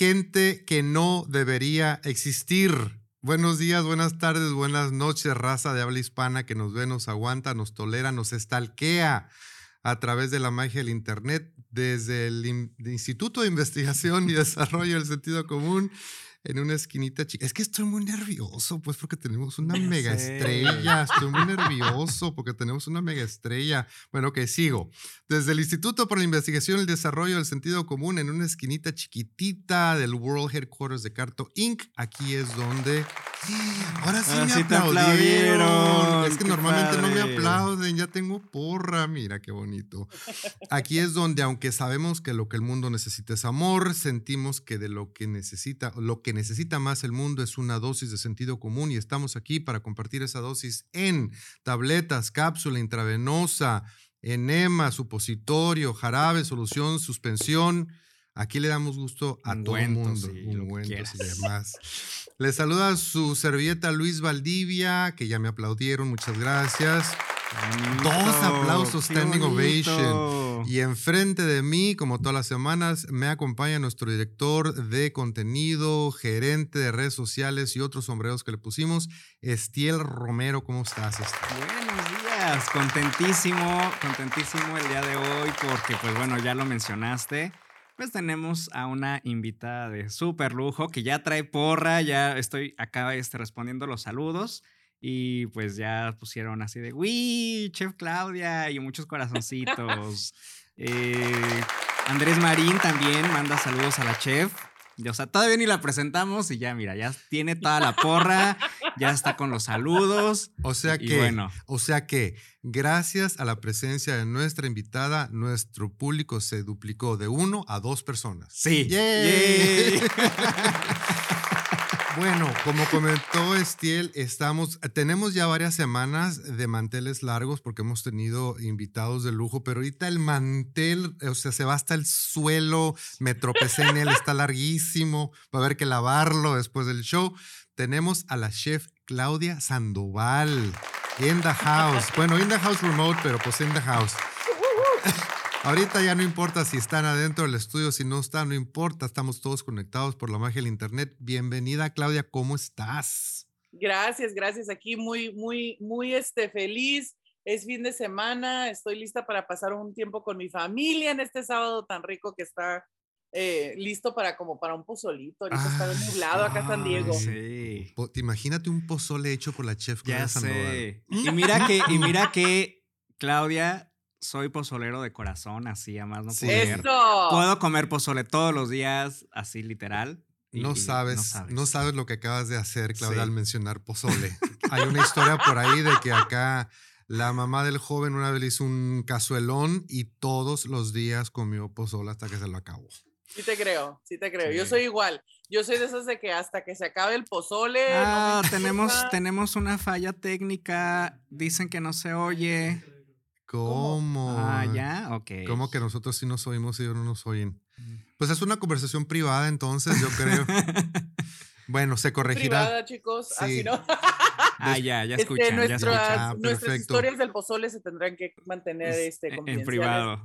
Gente que no debería existir. Buenos días, buenas tardes, buenas noches, raza de habla hispana que nos ve, nos aguanta, nos tolera, nos estalquea a través de la magia del Internet, desde el Instituto de Investigación y Desarrollo del Sentido Común en una esquinita chica. Es que estoy muy nervioso, pues, porque tenemos una mega estrella. Estoy muy nervioso porque tenemos una mega estrella. Bueno, que sigo. Desde el Instituto para la Investigación y el Desarrollo del Sentido Común, en una esquinita chiquitita del World Headquarters de Carto Inc., aquí es donde. Ahora sí me aplaudieron. Es que normalmente no me aplauden, ya tengo porra. Mira qué bonito. Aquí es donde, aunque sabemos que lo que el mundo necesita es amor, sentimos que de lo que necesita, lo que necesita más el mundo es una dosis de sentido común y estamos aquí para compartir esa dosis en tabletas, cápsula intravenosa, enema, supositorio, jarabe, solución, suspensión. Aquí le damos gusto a todo el mundo. y demás. Le saluda su servilleta Luis Valdivia, que ya me aplaudieron, muchas gracias. Dos aplausos, standing ovation. Y enfrente de mí, como todas las semanas, me acompaña nuestro director de contenido, gerente de redes sociales y otros sombreros que le pusimos, Estiel Romero. ¿Cómo estás, Estiel? Buenos días, contentísimo, contentísimo el día de hoy porque, pues bueno, ya lo mencionaste. Pues tenemos a una invitada de súper lujo que ya trae porra, ya estoy acá este, respondiendo los saludos. Y pues ya pusieron así de, ¡Uy! Chef Claudia y muchos corazoncitos. Eh, Andrés Marín también manda saludos a la chef. o sea, todavía ni la presentamos y ya, mira, ya tiene toda la porra, ya está con los saludos. O sea que, bueno. o sea que, gracias a la presencia de nuestra invitada, nuestro público se duplicó de uno a dos personas. Sí. ¡Yay! Bueno, como comentó Estiel, estamos, tenemos ya varias semanas de manteles largos porque hemos tenido invitados de lujo, pero ahorita el mantel, o sea, se va hasta el suelo, me tropecé en él, está larguísimo, va a haber que lavarlo después del show. Tenemos a la chef Claudia Sandoval in the house. Bueno, in the house remote, pero pues in the house. Ahorita ya no importa si están adentro del estudio, si no están, no importa, estamos todos conectados por la magia del internet. Bienvenida, Claudia, ¿cómo estás? Gracias, gracias. Aquí muy, muy, muy este, feliz. Es fin de semana, estoy lista para pasar un tiempo con mi familia en este sábado tan rico que está eh, listo para como para un pozolito. Ahorita está nublado acá en San Diego. Sí. Imagínate un pozole hecho por la chef ya sé. Y mira que, y mira que Claudia soy pozolero de corazón, así a más no poder. Puedo comer pozole todos los días, así literal. no, sabes, no, sabes, lo que acabas de hacer, Claudia, al mencionar pozole. Hay una historia por ahí de que acá la mamá del joven una vez le hizo un cazuelón y todos los días comió pozole hasta que se lo acabó. Sí te creo, sí te creo. Yo soy igual. Yo soy de esas de que hasta que se acabe el pozole. Ah, tenemos, tenemos una falla técnica. Dicen que no se oye. ¿Cómo? Ah, ya, ok. ¿Cómo que nosotros sí nos oímos y ellos no nos oyen? Mm. Pues es una conversación privada, entonces, yo creo. bueno, se corregirá. Privada, chicos, así no. ah, ya, ya este, escuchan. nuestras, ya nuestras historias del pozole se tendrán que mantener este, en privado.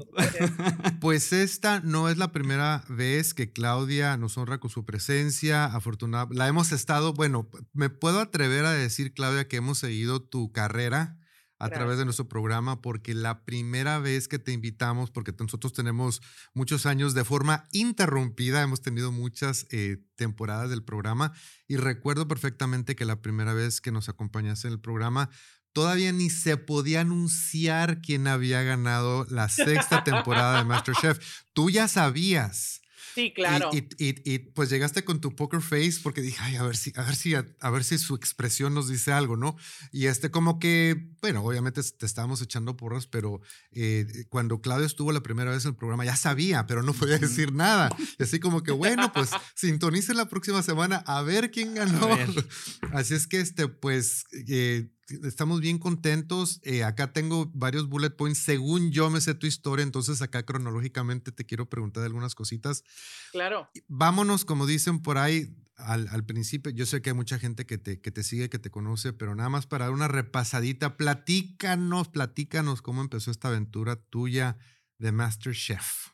pues esta no es la primera vez que Claudia nos honra con su presencia. Afortunada, la hemos estado, bueno, me puedo atrever a decir, Claudia, que hemos seguido tu carrera a través de nuestro programa, porque la primera vez que te invitamos, porque nosotros tenemos muchos años de forma interrumpida, hemos tenido muchas eh, temporadas del programa y recuerdo perfectamente que la primera vez que nos acompañaste en el programa, todavía ni se podía anunciar quién había ganado la sexta temporada de MasterChef. Tú ya sabías. Sí, claro. Y, y, pues llegaste con tu poker face porque dije, ay, a ver si, a ver si, a, ver si su expresión nos dice algo, ¿no? Y este como que, bueno, obviamente te estábamos echando porras, pero eh, cuando Claudio estuvo la primera vez en el programa ya sabía, pero no podía decir nada. Y así como que, bueno, pues sintonicen la próxima semana a ver quién ganó. Así es que, este, pues, eh, estamos bien contentos. Eh, acá tengo varios bullet points. Según yo me sé tu historia, entonces acá cronológicamente te quiero preguntar algunas cositas. Claro. Vámonos, como dicen por ahí, al, al, principio. Yo sé que hay mucha gente que te, que te sigue, que te conoce, pero nada más para dar una repasadita, platícanos, platícanos cómo empezó esta aventura tuya de Master Chef.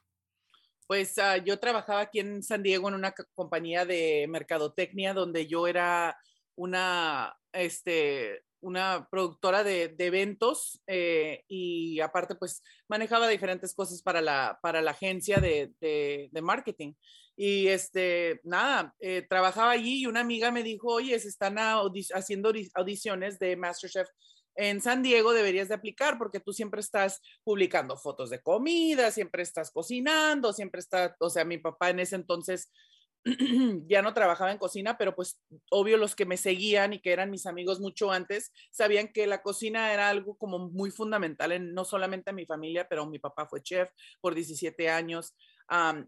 Pues ah, yo trabajaba aquí en San Diego en una compañía de mercadotecnia donde yo era una, este, una productora de, eventos eh, y aparte pues manejaba diferentes cosas para la, para la agencia de, de, marketing. Y este, nada, eh, trabajaba allí y una amiga me dijo, oye, se están haciendo audiciones de MasterChef en San Diego deberías de aplicar porque tú siempre estás publicando fotos de comida, siempre estás cocinando, siempre está, o sea, mi papá en ese entonces ya no trabajaba en cocina, pero pues obvio los que me seguían y que eran mis amigos mucho antes, sabían que la cocina era algo como muy fundamental en no solamente en mi familia, pero mi papá fue chef por 17 años.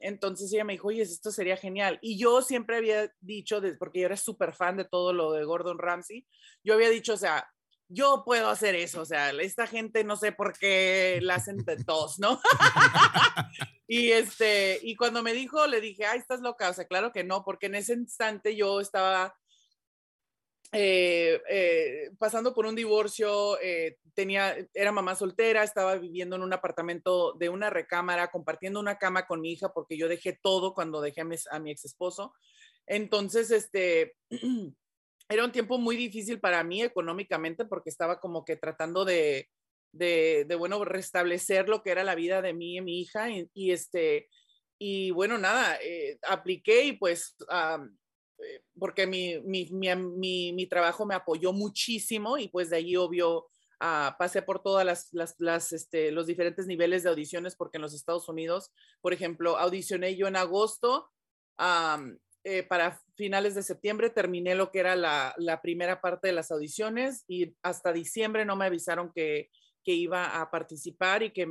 entonces ella me dijo, oye, esto sería genial. Y yo siempre había dicho, porque yo era súper fan de todo lo de Gordon Ramsay, yo había dicho, o sea, yo puedo hacer eso, o sea, esta gente no sé por qué la hacen de ¿no? y este, y cuando me dijo, le dije, ay, estás loca, o sea, claro que no, porque en ese instante yo estaba eh, eh, pasando por un divorcio, eh, tenía, era mamá soltera, estaba viviendo en un apartamento de una recámara, compartiendo una cama con mi hija, porque yo dejé todo cuando dejé a mi, a mi ex esposo. Entonces, este, era un tiempo muy difícil para mí económicamente porque estaba como que tratando de, de, bueno, restablecer lo que era la vida de mí y mi hija. Y, este, y bueno, nada, eh, apliqué y pues, eh, porque mi, mi, mi, mi, trabajo me apoyó muchísimo y pues de allí, obvio, ah, pasé por todas las, las, las este, los diferentes niveles de audiciones porque en los Estados Unidos, por ejemplo, audicioné yo en agosto. Eh, para finales de septiembre terminé lo que era la, primera parte de las audiciones y hasta diciembre no me avisaron que, iba a participar y que,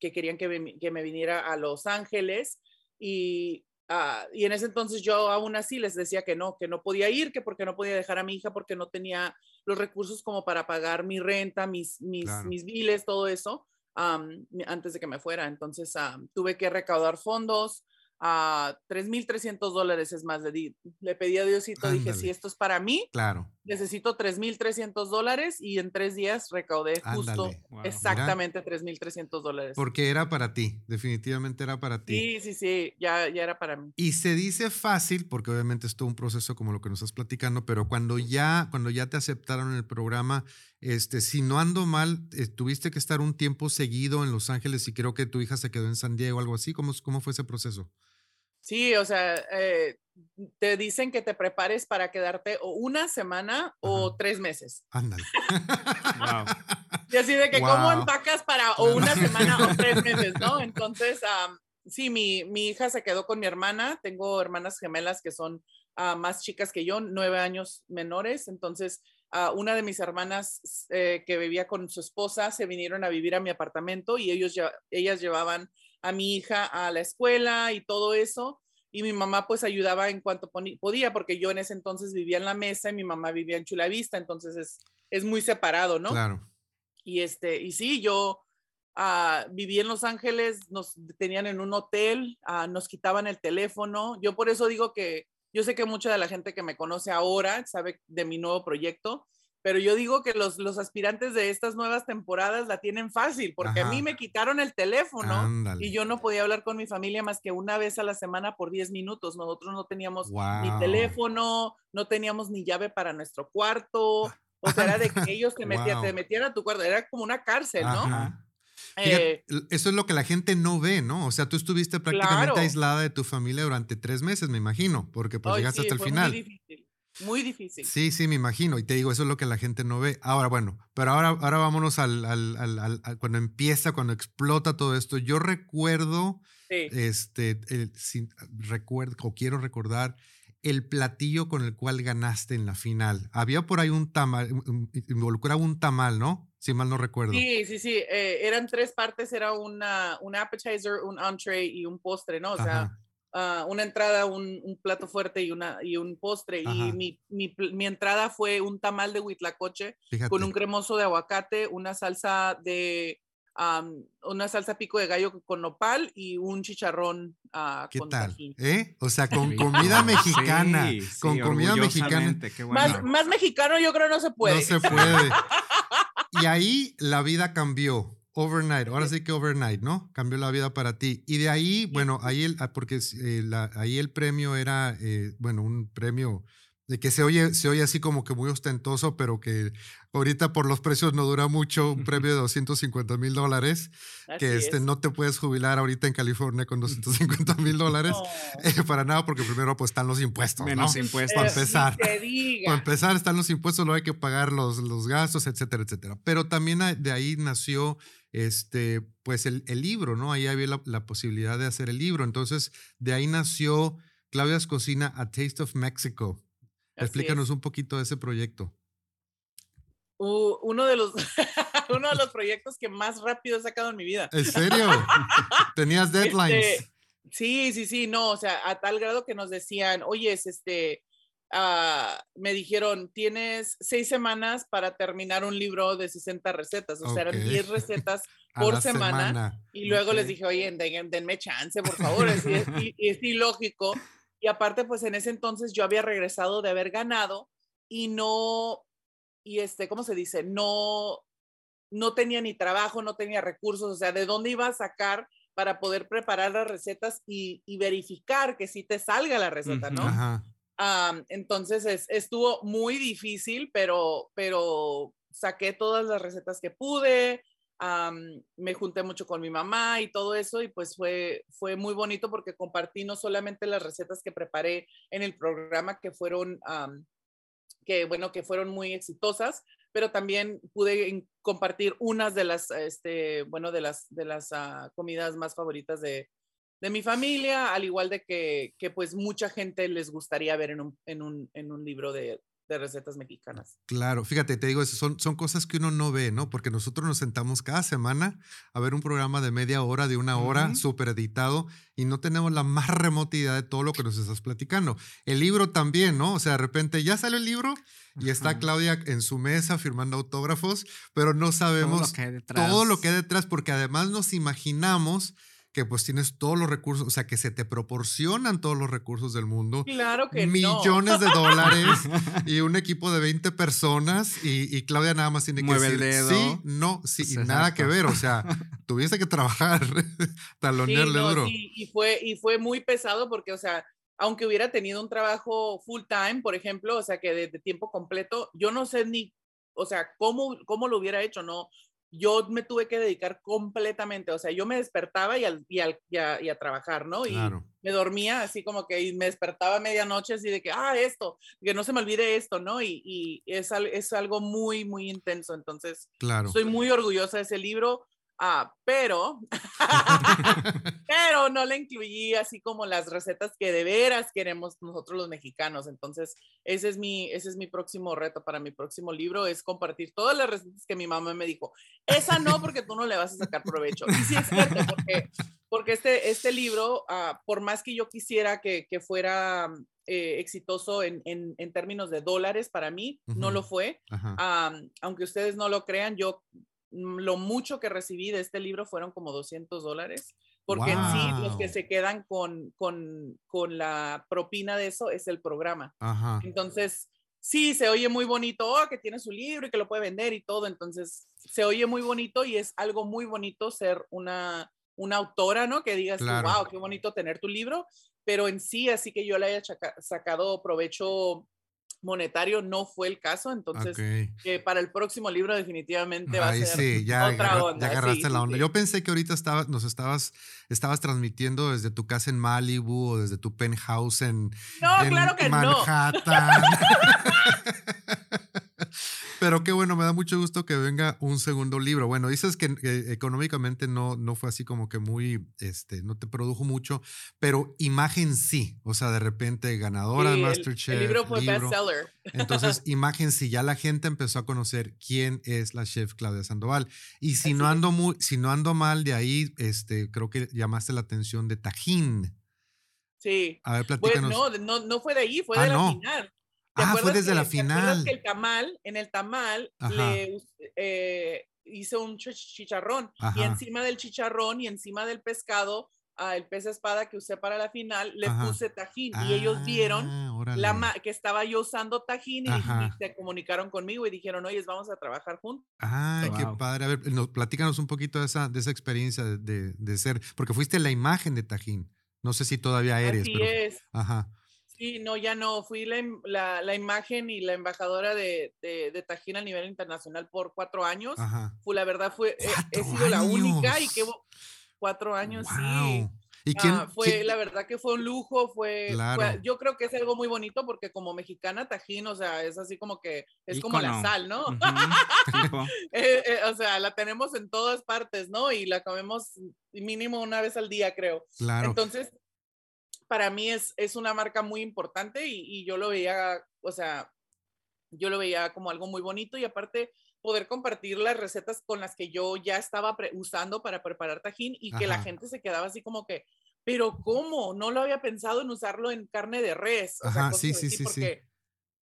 querían que me, viniera a Los Ángeles. Y, ah, y, en ese entonces yo aún así les decía que no, que no podía ir, que porque no podía dejar a mi hija porque no tenía los recursos como para pagar mi renta, mis, mis, mis biles, todo eso, antes de que me fuera. Entonces tuve que recaudar fondos a 3.300 dólares es más. Le, le pedí a Diosito, dije, si esto es para mí, claro. necesito 3.300 dólares y en tres días recaudé justo exactamente 3.300 dólares. Porque era para ti, definitivamente era para ti. Sí, sí, sí, ya, ya era para mí. Y se dice fácil, porque obviamente es todo un proceso como lo que nos estás platicando, pero cuando ya, cuando ya te aceptaron el programa, este, si no ando mal, eh, tuviste que estar un tiempo seguido en Los Ángeles y creo que tu hija se quedó en San Diego, algo así. ¿Cómo, cómo fue ese proceso? Sí, o sea, eh, te dicen que te prepares para quedarte o una semana o tres meses. Ándale. wow. Y así de que cómo empacas para o una semana o tres meses, ¿no? Entonces, sí, mi, mi, hija se quedó con mi hermana. Tengo hermanas gemelas que son ah, más chicas que yo, nueve años menores. Entonces, uh, una de mis hermanas eh, que vivía con su esposa se vinieron a vivir a mi apartamento y ellos ya, ellas llevaban a mi hija a la escuela y todo eso. Y mi mamá pues ayudaba en cuanto podía, porque yo en ese entonces vivía en la mesa y mi mamá vivía en Chula Vista, entonces es, es muy separado, ¿no? Claro. Y, este, y sí, yo uh, viví en Los Ángeles, nos tenían en un hotel, uh, nos quitaban el teléfono. Yo por eso digo que yo sé que mucha de la gente que me conoce ahora sabe de mi nuevo proyecto, pero yo digo que los, los aspirantes de estas nuevas temporadas la tienen fácil, porque a mí me quitaron el teléfono y yo no podía hablar con mi familia más que una vez a la semana por 10 minutos. Nosotros no teníamos ni teléfono, no teníamos ni llave para nuestro cuarto. O sea, era de que ellos te, metían, te metían a tu cuarto, era como una cárcel, ¿no? Eh, eso es lo que la gente no ve, ¿no? O sea, tú estuviste prácticamente aislada de tu familia durante tres meses, me imagino, porque pues llegaste hasta el final. Muy difícil. Muy difícil. Sí, sí, me imagino. Y te digo, eso es lo que la gente no ve. Ahora, bueno, pero ahora, ahora vámonos al, al, al, cuando empieza, cuando explota todo esto. Yo recuerdo, este, recuerdo, o quiero recordar el platillo con el cual ganaste en la final. Había por ahí un tamal, involucraba un tamal, ¿no? Si mal no recuerdo. Sí, sí, sí. Eh, eran tres partes, era una, un appetizer, un entree y un postre, ¿no? O sea, Ah, una entrada, un, plato fuerte y, una, y un postre. Y mi, mi, mi, entrada fue un tamal de huitlacoche con un cremoso de aguacate, una salsa de una salsa pico de gallo con nopal y un chicharrón uh, ¿Qué tal? ¿Eh? O sea, con comida mexicana. con comida mexicana. Más, más, mexicano yo creo no se puede. No se puede. y ahí la vida cambió overnight, ahora sí que overnight, ¿no? Cambió la vida para ti. Y de ahí, bueno, ahí el, ah, porque eh, la, ahí el premio era, eh, bueno, un premio de que se oye, se oye así como que muy ostentoso, pero que ahorita por los precios no dura mucho, un premio de 250 mil dólares, que este, no te puedes jubilar ahorita en California con 250 mil dólares, eh, para nada, porque primero pues están los impuestos. Menos impuestos. Para empezar. Para empezar están los impuestos, luego hay que pagar los, los gastos, etcétera, etcétera. Pero también de ahí nació este, pues el, el libro, ¿no? Ahí había la, la posibilidad de hacer el libro. Entonces, de ahí nació Claudia's Cocina, A Taste of Mexico. Explícanos un poquito de ese proyecto. uno, de los, uno de los proyectos que más rápido he sacado en mi vida. ¿En serio? ¿Tenías este, deadlines? sí, sí, sí, no, o sea, a tal grado que nos decían, oye, este, ah, me dijeron, tienes seis semanas para terminar un libro de 60 recetas, o sea, eran 10 recetas por semana, Y luego les dije, oye, denme chance, por favor, es, es, es ilógico y aparte, pues en ese entonces yo había regresado de haber ganado y no, y este, ¿cómo se dice? No, no tenía ni trabajo, no tenía recursos, o sea, ¿de dónde iba a sacar para poder preparar las recetas y, verificar que sí te salga la receta, ¿no? Entonces estuvo muy difícil, pero, pero saqué todas las recetas que pude, me junté mucho con mi mamá y todo eso y pues fue, fue muy bonito porque compartí no solamente las recetas que preparé en el programa que fueron, que bueno, que fueron muy exitosas, pero también pude compartir unas de las, este, bueno, de las, de las ah, comidas más favoritas de, de, mi familia, al igual de que, que, pues mucha gente les gustaría ver en un, en un, en un libro de, de recetas mexicanas. Claro, fíjate, te digo, son, son cosas que uno no ve, ¿no? Porque nosotros nos sentamos cada semana a ver un programa de media hora, de una hora, súper editado, y no tenemos la más remota idea de todo lo que nos estás platicando. El libro también, ¿no? O sea, de repente ya sale el libro y está Claudia en su mesa firmando autógrafos, pero no sabemos todo lo que hay detrás, porque además nos imaginamos que pues tienes todos los recursos, o sea, que se te proporcionan todos los recursos del mundo. Claro que Millones de dólares y un equipo de 20 personas y, Claudia nada más tiene que decir el dedo. sí, no, sí, y nada que ver, o sea, tuviste que trabajar, talonearle duro. Y, fue, y fue muy pesado porque, o sea, aunque hubiera tenido un trabajo full time, por ejemplo, o sea, que de, de tiempo completo, yo no sé ni, o sea, cómo, cómo lo hubiera hecho, no, yo me tuve que dedicar completamente, o sea, yo me despertaba y, al, y, al, y, a, trabajar, ¿no? Y me dormía así como que me despertaba a medianoche así de que, ah, esto, que no se me olvide esto, ¿no? Y, y es, es algo muy, muy intenso, entonces, claro. estoy muy orgullosa de ese libro. Ah, pero, pero no le incluí así como las recetas que de veras queremos nosotros los mexicanos. Entonces, ese es mi, ese es mi próximo reto para mi próximo libro, es compartir todas las recetas que mi mamá me dijo. Esa no, porque tú no le vas a sacar provecho. Y sí es cierto, porque, porque este, este libro, ah, por más que yo quisiera que, que fuera eh, exitoso en, en, en, términos de dólares para mí, no lo fue. aunque ustedes no lo crean, yo lo mucho que recibí de este libro fueron como 200 dólares, porque en sí los que se quedan con, con, con, la propina de eso es el programa. Entonces, sí, se oye muy bonito, oh, que tiene su libro y que lo puede vender y todo, entonces se oye muy bonito y es algo muy bonito ser una, una autora, ¿no? Que digas, wow, qué bonito tener tu libro, pero en sí, así que yo le haya sacado provecho monetario no fue el caso, entonces que para el próximo libro definitivamente va a ser sí, ya otra onda. Ya agarraste la onda. Yo pensé que ahorita estaba, nos estabas, estabas transmitiendo desde tu casa en Malibu o desde tu penthouse en, no, claro que Manhattan. Pero qué bueno, me da mucho gusto que venga un segundo libro. Bueno, dices que económicamente no, no fue así como que muy, este, no te produjo mucho, pero imagen sí. O sea, de repente ganadora de Masterchef. El, libro fue bestseller. Entonces, imagen sí, ya la gente empezó a conocer quién es la chef Claudia Sandoval. Y si no ando muy, si no ando mal de ahí, este, creo que llamaste la atención de Tajín. Sí. A ver, pues, platícanos. no, no, no fue de ahí, fue ah, de la final. Ah, fue desde la final. Que el tamal, en el tamal, le eh, hice un chicharrón y encima del chicharrón y encima del pescado, el pez espada que usé para la final, le puse tajín y ellos vieron la ma- que estaba yo usando Tajín y, y Ajá. se comunicaron conmigo y dijeron, oye, vamos a trabajar juntos. Ay, qué Wow. padre. A ver, nos, platícanos un poquito de esa, de esa experiencia de, de- de ser, porque fuiste la imagen de Tajín. No sé si todavía eres, Así pero. es. Ajá. Sí, no, ya no. Fui la, la- la imagen y la embajadora de, de, de Tajín a nivel internacional por cuatro años. Ajá. Fue, la verdad, fue, he- he, ¡Cuatro sido la única y que cuatro años, sí. ¿Y quién? Ah, fue, quién- la verdad que fue un lujo, fue, yo creo que es algo muy bonito porque como mexicana, Tajín, o sea, es así como que, es como la sal, ¿no? Eh, eh, o sea, la tenemos en todas partes, ¿no? Y la comemos mínimo una vez al día, creo. Claro. Entonces, para mí es, es una marca muy importante y, y yo lo veía, o sea, yo lo veía como algo muy bonito y aparte poder compartir las recetas con las que yo ya estaba usando para preparar tajín y que la Ajá. gente se quedaba así como que, pero ¿cómo? No lo había pensado en usarlo en carne de res. O sea, Ajá, cosas sí, sí, sí, sí. porque,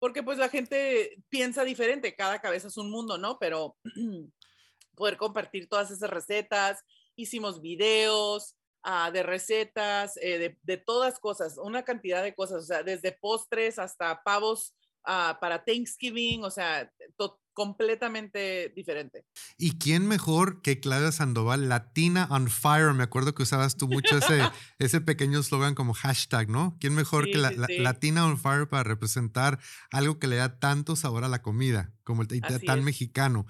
porque pues la gente piensa diferente, cada cabeza es un mundo, ¿no? Pero poder compartir todas esas recetas, hicimos videos ah, de recetas, eh, de, de todas cosas, una cantidad de cosas, o sea, desde postres hasta pavos ah, para Thanksgiving, o sea, completamente diferente. ¿Y quién mejor que Claudia Sandoval, Latina on Fire? Me acuerdo que usabas tú mucho ese, ese pequeño slogan como hashtag, ¿no? ¿Quién mejor Sí, que la, sí, la- sí. Latina on Fire para representar algo que le da tanto sabor a la comida, como el tan es. mexicano?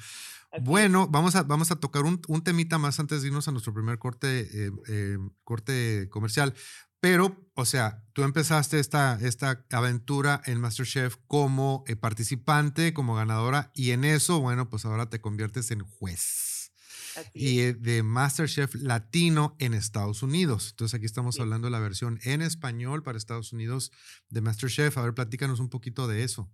Bueno, vamos a, vamos a tocar un, un temita más antes de irnos a nuestro primer corte, eh, eh, corte comercial. Pero, o sea, tú empezaste esta, esta aventura en MasterChef como eh, participante, como ganadora, y en eso, bueno, pues ahora te conviertes en juez y de MasterChef latino en Estados Unidos. Entonces aquí estamos Sí. hablando de la versión en español para Estados Unidos de MasterChef. A ver, platícanos un poquito de eso.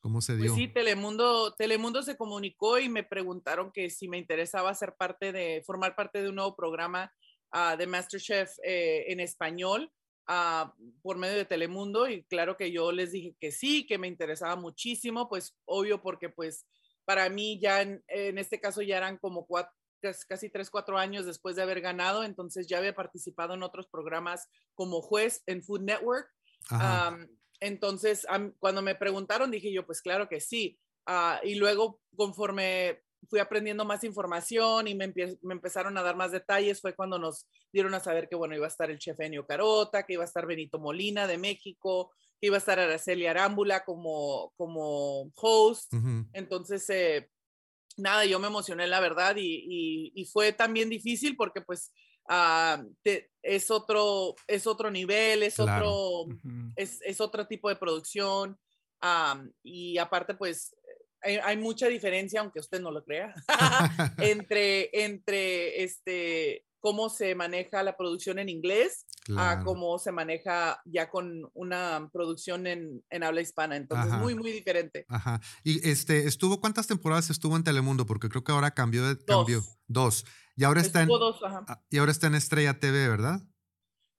¿Cómo se dio? Pues sí, Telemundo, Telemundo se comunicó y me preguntaron que si me interesaba ser parte de, formar parte de un nuevo programa ah, de MasterChef eh, en español ah, por medio de Telemundo y claro que yo les dije que sí, que me interesaba muchísimo, pues obvio porque pues para mí ya en, en este caso ya eran como cuatro, cas- casi tres, cuatro años después de haber ganado, entonces ya había participado en otros programas como juez en Food Network. Ajá. Entonces, cuando me preguntaron, dije yo, pues claro que sí. Ah, y luego, conforme fui aprendiendo más información y me, empezaron a dar más detalles, fue cuando nos dieron a saber que, bueno, iba a estar el chef Enio Carota, que iba a estar Benito Molina de México, que iba a estar Araceli Arámbula como, como host. Entonces, eh, nada, yo me emocioné, la verdad, y, y- y fue también difícil porque pues ah, te- es, otro, es otro nivel, es Claro. otro es, es otro tipo de producción am, y aparte pues hay, hay mucha diferencia, aunque usted no lo crea, entre, entre este, cómo se maneja la producción en inglés a Claro. cómo se maneja ya con una producción en, en habla hispana. Entonces, Ajá. muy, muy diferente. Ajá. Y este, estuvo, ¿cuántas temporadas estuvo en Telemundo? Porque creo que ahora cambió de cambió. Dos. Y ahora está en, dos, ah, y ahora está en Estrella TV, ¿verdad?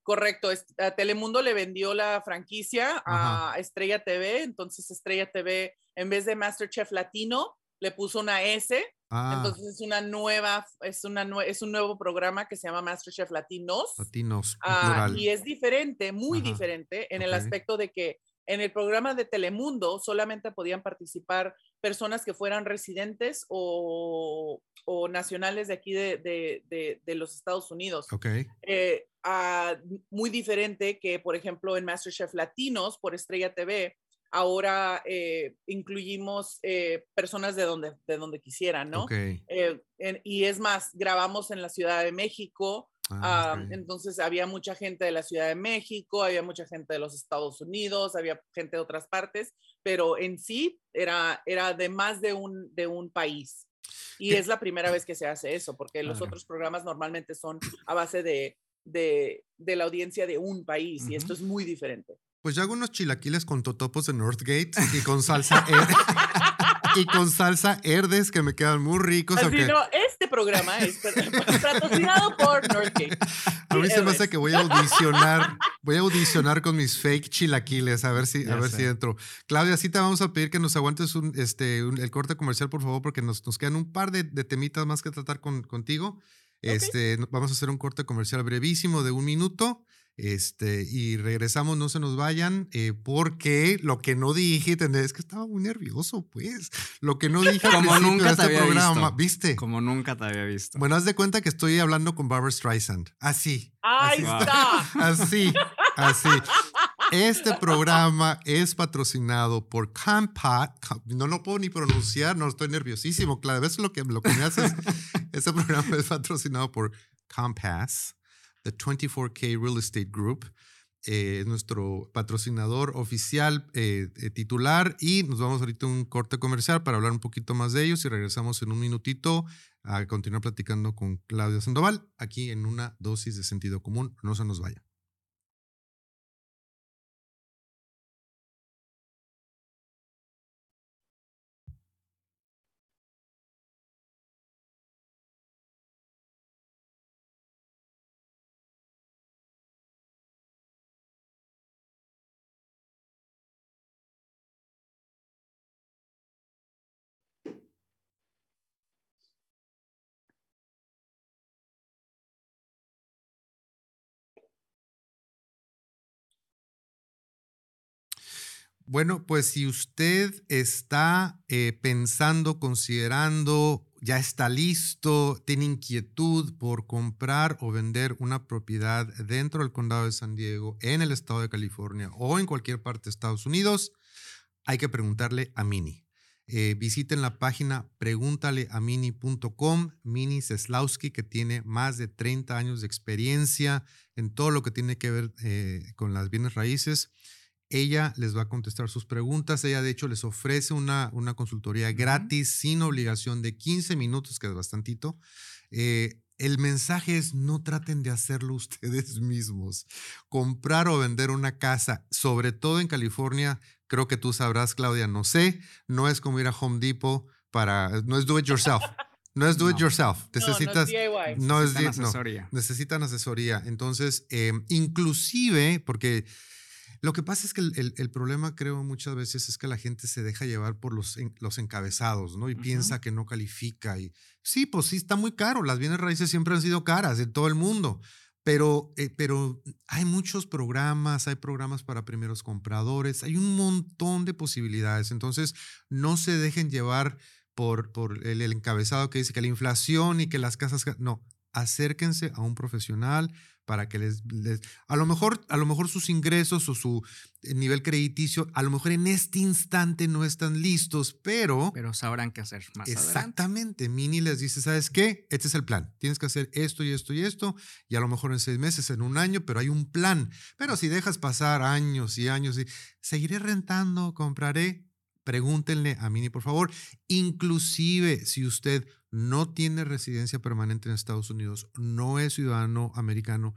Correcto, Telemundo le vendió la franquicia Ajá. a Estrella TV, entonces Estrella TV, en vez de MasterChef Latino, le puso una S, Ah, entonces es una nueva, es, una es un nuevo programa que se llama MasterChef Latinos. latinos, Ah, y es diferente, muy Ajá, diferente, en el aspecto de que en el programa de Telemundo solamente podían participar personas que fueran residentes o, o nacionales de aquí de, de- de- de los Estados Unidos Ok. eh, ah, muy diferente que, por ejemplo, en MasterChef Latinos por Estrella TV, ahora eh, incluimos eh, personas de donde, de donde quisieran, ¿no? Ok. Eh, en- y es más, grabamos en la Ciudad de México, Ah, ah, entonces había mucha gente de la Ciudad de México, había mucha gente de los Estados Unidos, había gente de otras partes, pero en sí era, era de más de un, de un país. Y ¿Qué? es la primera vez que se hace eso, porque los otros programas normalmente son a base de, de, de la audiencia de un país, y esto es muy diferente. Pues yo hago unos chilaquiles con totopos de Northgate y con salsa her- y con salsa herdes que me quedan muy ricos. Así no, este programa es patrocinado por Northgate. a mí se me hace que voy a audicionar, voy a audicionar con mis fake chilaquiles a ver si, a ver sé. si entro. Claudia, sí te vamos a pedir que nos aguantes un, este, un- el corte comercial, por favor, porque nos, nos quedan un par de, de temitas más que tratar con, contigo. Este, Vamos a hacer un corte comercial brevísimo de un minuto Este, y regresamos, no se nos vayan, eh, porque lo que no dije, es que estaba muy nervioso, pues. Lo que no dije como nunca de este te había programa, visto. ¿viste? Como nunca te había visto. Bueno, haz de cuenta que estoy hablando con Barbara Streisand. Así. Ahí así, está. Así, así. Este programa es patrocinado por Campat. No lo puedo ni pronunciar, no estoy nerviosísimo. Claro, eso es lo que, lo que me hace. es- este programa es patrocinado por Compass, the 24K Real Estate Group. eh, es nuestro patrocinador oficial eh, eh, titular y nos vamos ahorita a un corte comercial para hablar un poquito más de ellos y regresamos en un minutito a continuar platicando con Claudia Sandoval aquí en una dosis de sentido común. No se nos vaya. Bueno, pues si usted está eh, pensando, considerando, ya está listo, tiene inquietud por comprar o vender una propiedad dentro del condado de San Diego, en el estado de California o en cualquier parte de Estados Unidos, hay que preguntarle a Mini. Eh, visiten la página pregúntaleamini.com, Mini Seslowski, que tiene más de 30 años de experiencia en todo lo que tiene que ver eh, con las bienes raíces. Ella les va a contestar sus preguntas. Ella, de hecho, les ofrece una, una consultoría gratis, sin obligación de 15 minutos, que es bastantito. Eh, el mensaje es no traten de hacerlo ustedes mismos. Comprar o vender una casa, sobre todo en California, creo que tú sabrás, Claudia, no sé, no es como ir a Home Depot para, no es do it yourself. No es do it No. yourself. No, no es Necesitas, DIY. no es, Necesitan asesoría. necesitan asesoría. Entonces, eh, inclusive, porque lo que pasa es que el, el- el problema, creo, muchas veces es que la gente se deja llevar por los, en- los encabezados, ¿no? Y Ujú. piensa que no califica. Y sí, pues sí, está muy caro. Las bienes raíces siempre han sido caras en todo el mundo. Pero, eh, pero hay muchos programas, hay programas para primeros compradores, hay un montón de posibilidades. Entonces, no se dejen llevar por, por el, el encabezado que dice que la inflación y que las casas... ca- No, acérquense a un profesional para que les, les- a lo mejor a lo mejor sus ingresos o su eh, nivel crediticio a lo mejor en este instante no están listos, pero, Pero sabrán qué hacer más adelante. exactamente, Mini les dice, ¿sabes qué? Este es el plan. Tienes que hacer esto y esto y esto y a lo mejor en seis meses, en un año, pero hay un plan. Pero si dejas pasar años y años y seguiré rentando, compraré, pregúntenle a Mini, por favor. Inclusive si usted no tiene residencia permanente en Estados Unidos, no es ciudadano americano,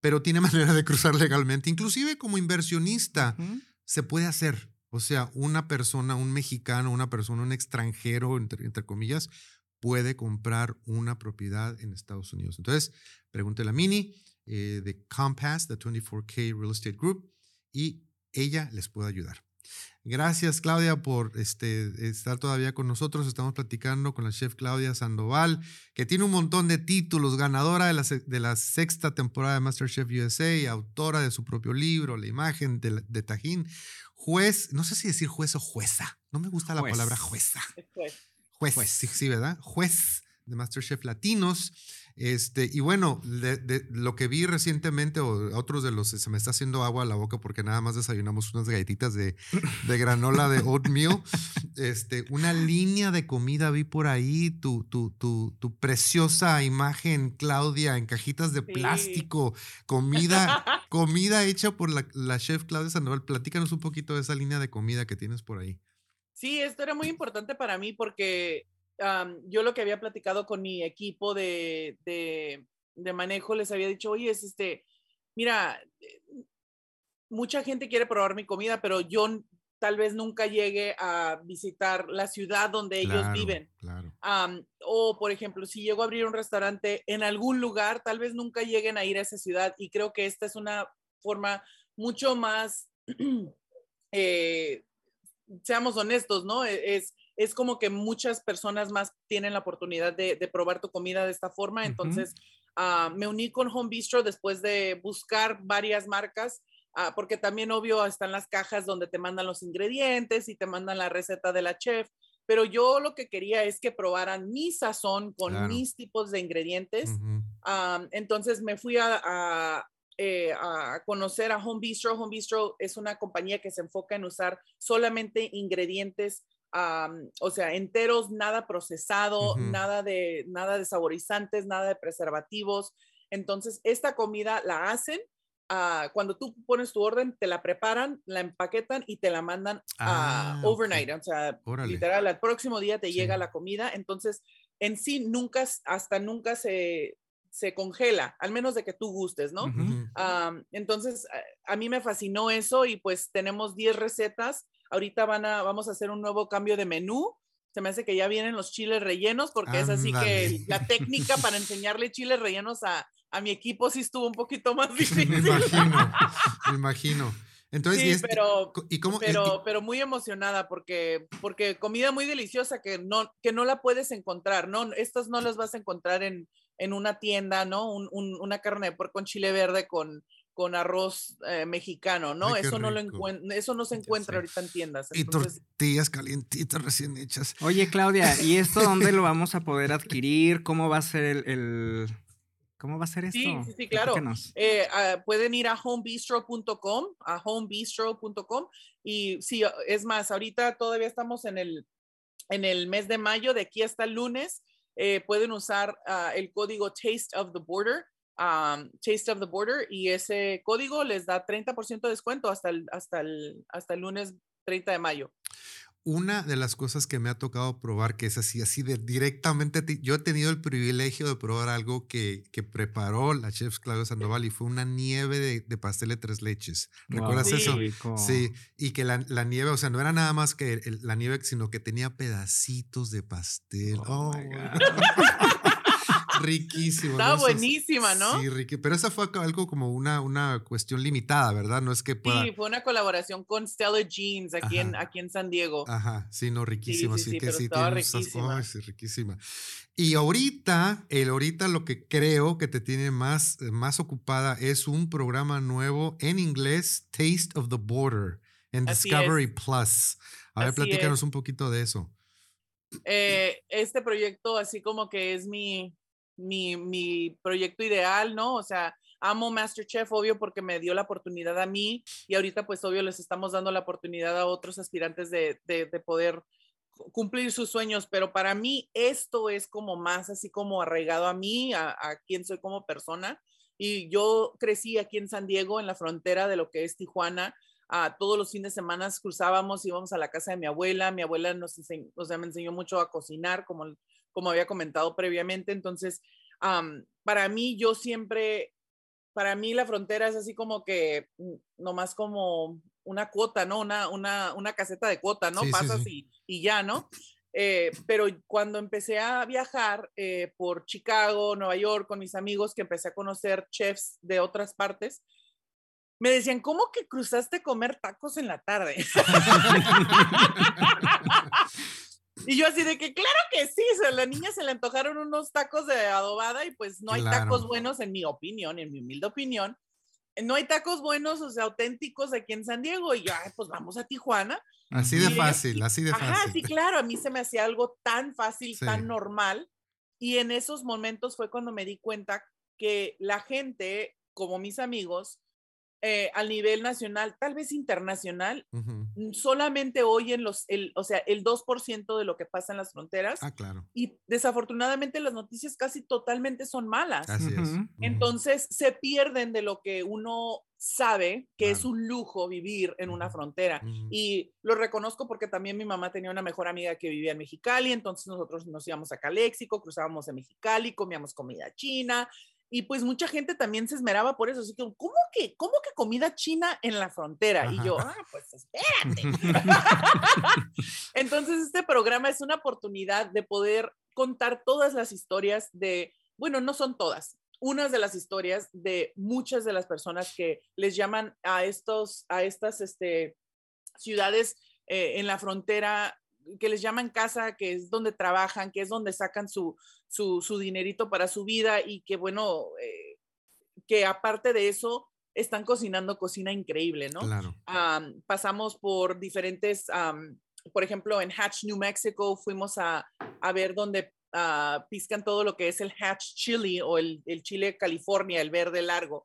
pero tiene manera de cruzar legalmente, inclusive como inversionista, se puede hacer. O sea, una persona, un mexicano, una persona, un extranjero, entre, entre comillas, puede comprar una propiedad en Estados Unidos. Entonces, pregúntele a Mini eh, de Compass, the 24K Real Estate Group, y ella les puede ayudar. Gracias, Claudia, por este, estar todavía con nosotros. Estamos platicando con la chef Claudia Sandoval, que tiene un montón de títulos, ganadora de la, de la sexta temporada de MasterChef USA, autora de su propio libro, La imagen de, Tajín, juez, no sé si decir juez o jueza, no me gusta la Juez. palabra jueza. Juez, Juez. Sí, sí, ¿verdad? Juez de MasterChef Latinos. Este, y bueno, de, de lo que vi recientemente, o otros de los, se me está haciendo agua a la boca porque nada más desayunamos unas galletitas de, de granola de oatmeal. Este, una línea de comida vi por ahí, tu, tu, tu, tu preciosa imagen, Claudia, en cajitas de Sí. plástico, comida, comida hecha por la, la chef Claudia Sandoval. Platícanos un poquito de esa línea de comida que tienes por ahí. Sí, esto era muy importante para mí porque yo lo que había platicado con mi equipo de, de- de manejo les había dicho, oye, es este, mira, eh, mucha gente quiere probar mi comida, pero yo tal vez nunca llegue a visitar la ciudad donde ellos viven. Claro. O, por ejemplo, si llego a abrir un restaurante en algún lugar, tal vez nunca lleguen a ir a esa ciudad y creo que esta es una forma mucho más, eh, seamos honestos, ¿no? E- Es, es como que muchas personas más tienen la oportunidad de, de probar tu comida de esta forma, entonces Ah, me uní con Home Bistro después de buscar varias marcas, ah, porque también obvio están las cajas donde te mandan los ingredientes y te mandan la receta de la chef, pero yo lo que quería es que probaran mi sazón con mis tipos de ingredientes. Entonces me fui a, eh, a conocer a Home Bistro. Home Bistro es una compañía que se enfoca en usar solamente ingredientes o sea, enteros, nada procesado, nada, de, nada de saborizantes, nada de preservativos. Entonces, esta comida la hacen. Ah, cuando tú pones tu orden, te la preparan, la empaquetan y te la mandan ah, overnight. O sea, literal, al próximo día te llega la comida. Entonces, en sí, nunca, hasta nunca se, se congela, al menos de que tú gustes, ¿no? entonces, a, a, mí me fascinó eso y pues tenemos 10 recetas Ahorita van a, vamos a hacer un nuevo cambio de menú. Se me hace que ya vienen los chiles rellenos, porque es así que la técnica para enseñarle chiles rellenos a, a mi equipo sí estuvo un poquito más difícil. Me imagino, me imagino. Entonces, sí, pero, ¿y cómo, pero, pero muy emocionada porque, porque comida muy deliciosa que no, que no la puedes encontrar, ¿no? Estas no las vas a encontrar en, en una tienda, ¿no? Un, un, una carne de puerco con chile verde con, con arroz eh, mexicano, ¿no? eso no lo eso no se encuentra ahorita en tiendas. Y tortillas calientitas recién hechas. Oye, Claudia, ¿y esto dónde lo vamos a poder adquirir? ¿Cómo va a ser el, ¿Cómo va a ser esto? Sí, sí, sí claro. Eh, ah, pueden ir a homebistro.com, a homebistro.com y sí, es más, ahorita todavía estamos en el, en el mes de mayo, de aquí hasta el lunes, eh, pueden usar ah, el código Taste of the Border Taste of the Border y ese código les da 30% de descuento hasta el, hasta, el, hasta el lunes 30 de mayo. Una de las cosas que me ha tocado probar, que es así, así de directamente, yo he tenido el privilegio de probar algo que, que preparó la chef Claudia Sandoval y fue una nieve de, de pastel de tres leches. ¿Recuerdas eso? Sí, y que la, la, nieve, o sea, no era nada más que la nieve, sino que tenía pedacitos de pastel. Oh, oh Riquísimo. Estaba buenísima, ¿no? Sí, Ricky. Pero esa fue algo como una, una cuestión limitada, ¿verdad? No es que pueda... Sí, fue una colaboración con Stella Jeans aquí, en, aquí en San Diego. Ajá, sí, no, riquísima. Sí, sí, sí, que sí, estaba riquísima. sí, riquísima. Y ahorita, el ahorita lo que creo que te tiene más, más ocupada es un programa nuevo en inglés, Taste of the Border, en Discovery Plus. A ver, platícanos un poquito de eso. Eh, este proyecto así como que es mi, mi, mi proyecto ideal, ¿no? O sea, amo MasterChef, obvio, porque me dio la oportunidad a mí y ahorita pues obvio les estamos dando la oportunidad a otros aspirantes de, de, poder cumplir sus sueños, pero para mí esto es como más así como arraigado a mí, a, a quién soy como persona. Y yo crecí aquí en San Diego, en la frontera de lo que es Tijuana. a todos los fines de semana cruzábamos, íbamos a la casa de mi abuela. Mi abuela nos o sea, me enseñó mucho a cocinar, como como había comentado previamente. Entonces, para mí, yo siempre, para mí la frontera es así como que mm, nomás como una cuota, ¿no? Una, una, una caseta de cuota, ¿no? Pasas Y, y, ya, ¿no? Eh, pero cuando empecé a viajar eh, por Chicago, Nueva York, con mis amigos, que empecé a conocer chefs de otras partes, me decían, ¿cómo que cruzaste a comer tacos en la tarde? Y yo así de que, claro que sí, a la niña se le antojaron unos tacos de adobada y pues no hay tacos buenos, en mi opinión, en mi humilde opinión. No hay tacos buenos, o sea, auténticos aquí en San Diego. Y yo, pues vamos a Tijuana. Así de fácil, así de fácil. Ajá, sí, claro, a mí se me hacía algo tan fácil, tan normal. Y en esos momentos fue cuando me di cuenta que la gente, como mis amigos, eh, al nivel nacional, tal vez internacional, mm, solamente oyen los, el, o sea, el 2% de lo que pasa en las fronteras. Ah, claro. Y desafortunadamente las noticias casi totalmente son malas. Así es. Entonces se pierden de lo que uno sabe que es un lujo vivir en una frontera. Y lo reconozco porque también mi mamá tenía una mejor amiga que vivía en Mexicali, entonces nosotros nos íbamos a Caléxico, cruzábamos en Mexicali, comíamos comida china, y pues mucha gente también se esmeraba por eso. Así que, ¿cómo que, cómo que comida china en la frontera? Y yo, ah, pues espérate. Entonces, este programa es una oportunidad de poder contar todas las historias de, bueno, no son todas, unas de las historias de muchas de las personas que les llaman a estos, a estas este, ciudades eh, en la frontera que les llaman casa, que es donde trabajan, que es donde sacan su, su, su dinerito para su vida y que bueno, eh, que aparte de eso, están cocinando cocina increíble, ¿no? Claro. pasamos por diferentes, por ejemplo, en Hatch, New Mexico, fuimos a, a ver dónde uh, piscan todo lo que es el Hatch Chili o el, el chile California, el verde largo,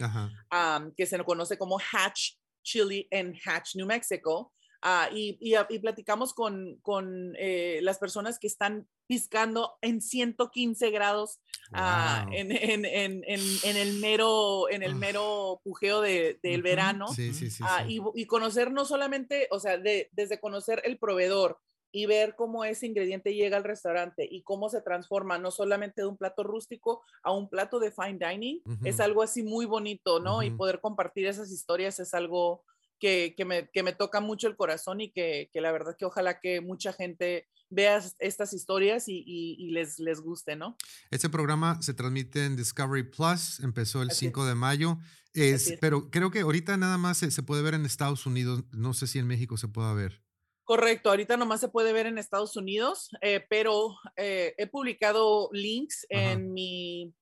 que se conoce como Hatch Chili en Hatch, New Mexico. Uh, y, y, platicamos con, con eh, las personas que están piscando en 115 grados uh, en, en, en, en, el mero, en el mero pujeo de, del verano. Sí, sí, sí, y, y, conocer no solamente, o sea, de, desde conocer el proveedor, y ver cómo ese ingrediente llega al restaurante y cómo se transforma no solamente de un plato rústico a un plato de fine dining, es algo así muy bonito, ¿no? Y poder compartir esas historias es algo que, que, me, que me, toca mucho el corazón y que, que, la verdad que ojalá que mucha gente vea estas historias y, y, les, les guste, ¿no? Este programa se transmite en Discovery Plus, empezó el 5 de mayo, es, es. pero creo que ahorita nada más se, se puede ver en Estados Unidos, no sé si en México se pueda ver. Correcto, ahorita nomás se puede ver en Estados Unidos, eh, pero eh, he publicado links en mi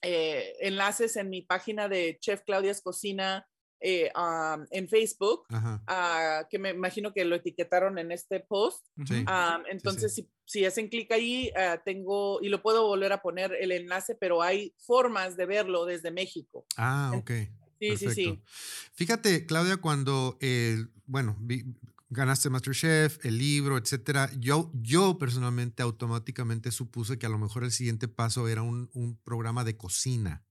eh, enlaces en mi página de Chef Claudia's Cocina en Facebook, ah, que me imagino que lo etiquetaron en este post. entonces, Si, si, hacen clic ahí, ah, tengo, y lo puedo volver a poner el enlace, pero hay formas de verlo desde México. Ah, ok. Sí, sí, sí. Fíjate, Claudia, cuando, bueno, ganaste Masterchef, el libro, etcétera. Yo, yo personalmente automáticamente supuse que a lo mejor el siguiente paso era un, un programa de cocina,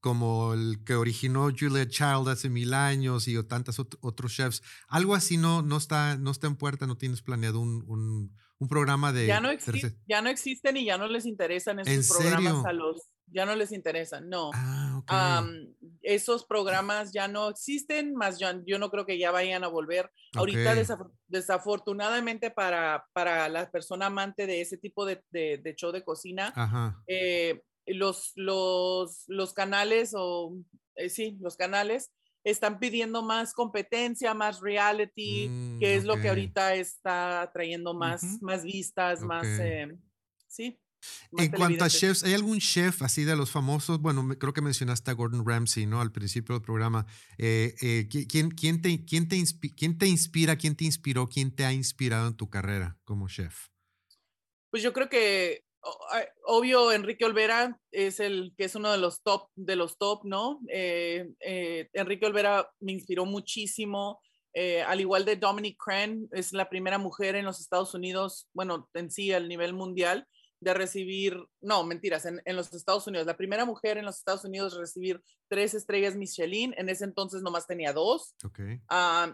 como el que originó Julia Child hace mil años y tantos otros chefs. Algo así no, no, está, no está en puerta, no tienes planeado un, un, un programa de... Ya no, ya no existen y ya no les interesan esos programas a los ya no les interesa, no. Ah, esos programas ya no existen, más yo, yo, no creo que ya vayan a volver. Ahorita, desafortunadamente para, para la persona amante de ese tipo de, de, show de cocina, eh, los, los, los canales, o eh, sí, los canales, están pidiendo más competencia, más reality, mm, que es lo que ahorita está trayendo más, más vistas, más, eh, sí. En cuanto a chefs, ¿hay algún chef así de los famosos? Bueno, creo que mencionaste a Gordon Ramsay, ¿no? Al principio del programa. Eh, eh, ¿quién, quién, te, quién, te ¿Quién te inspira, quién te inspiró, quién te ha inspirado en tu carrera como chef? Pues yo creo que, obvio, Enrique Olvera es el que es uno de los top, de los top, ¿no? Eh, Enrique Olvera me inspiró muchísimo. al igual de Dominic Crenn, es la primera mujer en los Estados Unidos, bueno, en sí, al nivel mundial, de recibir, no, mentiras, en, en, los Estados Unidos, la primera mujer en los Estados Unidos de recibir tres estrellas Michelin, en ese entonces nomás tenía dos. Okay.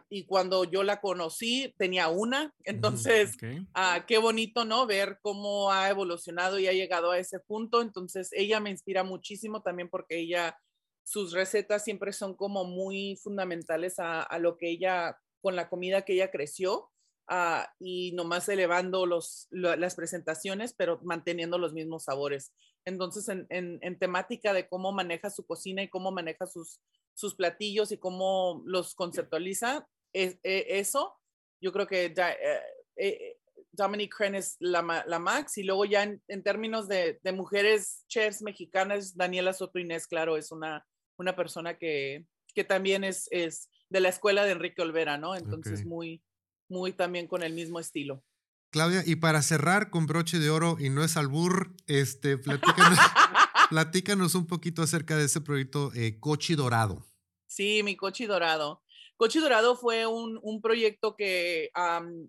y cuando yo la conocí, tenía una. Entonces, ah, qué bonito, ¿no? Ver cómo ha evolucionado y ha llegado a ese punto. Entonces, ella me inspira muchísimo también porque ella, sus recetas siempre son como muy fundamentales a, a lo que ella, con la comida que ella creció. Uh, y nomás elevando los, las presentaciones, pero manteniendo los mismos sabores. Entonces, en, en, en, temática de cómo maneja su cocina y cómo maneja sus, sus platillos y cómo los conceptualiza, es, es, eso, yo creo que eh, eh, Dominic Crenn es la, la, max. Y luego ya en, en términos de, de, mujeres chefs mexicanas, Daniela Soto Inés, claro, es una, una persona que, que también es, es de la escuela de Enrique Olvera, ¿no? Entonces, okay. muy muy también con el mismo estilo. Claudia, y para cerrar con broche de oro, y no es albur, este, platícanos, platícanos un poquito acerca de ese proyecto eh, Cochi Dorado. Sí, mi Cochi Dorado. Cochi Dorado fue un, un proyecto que um,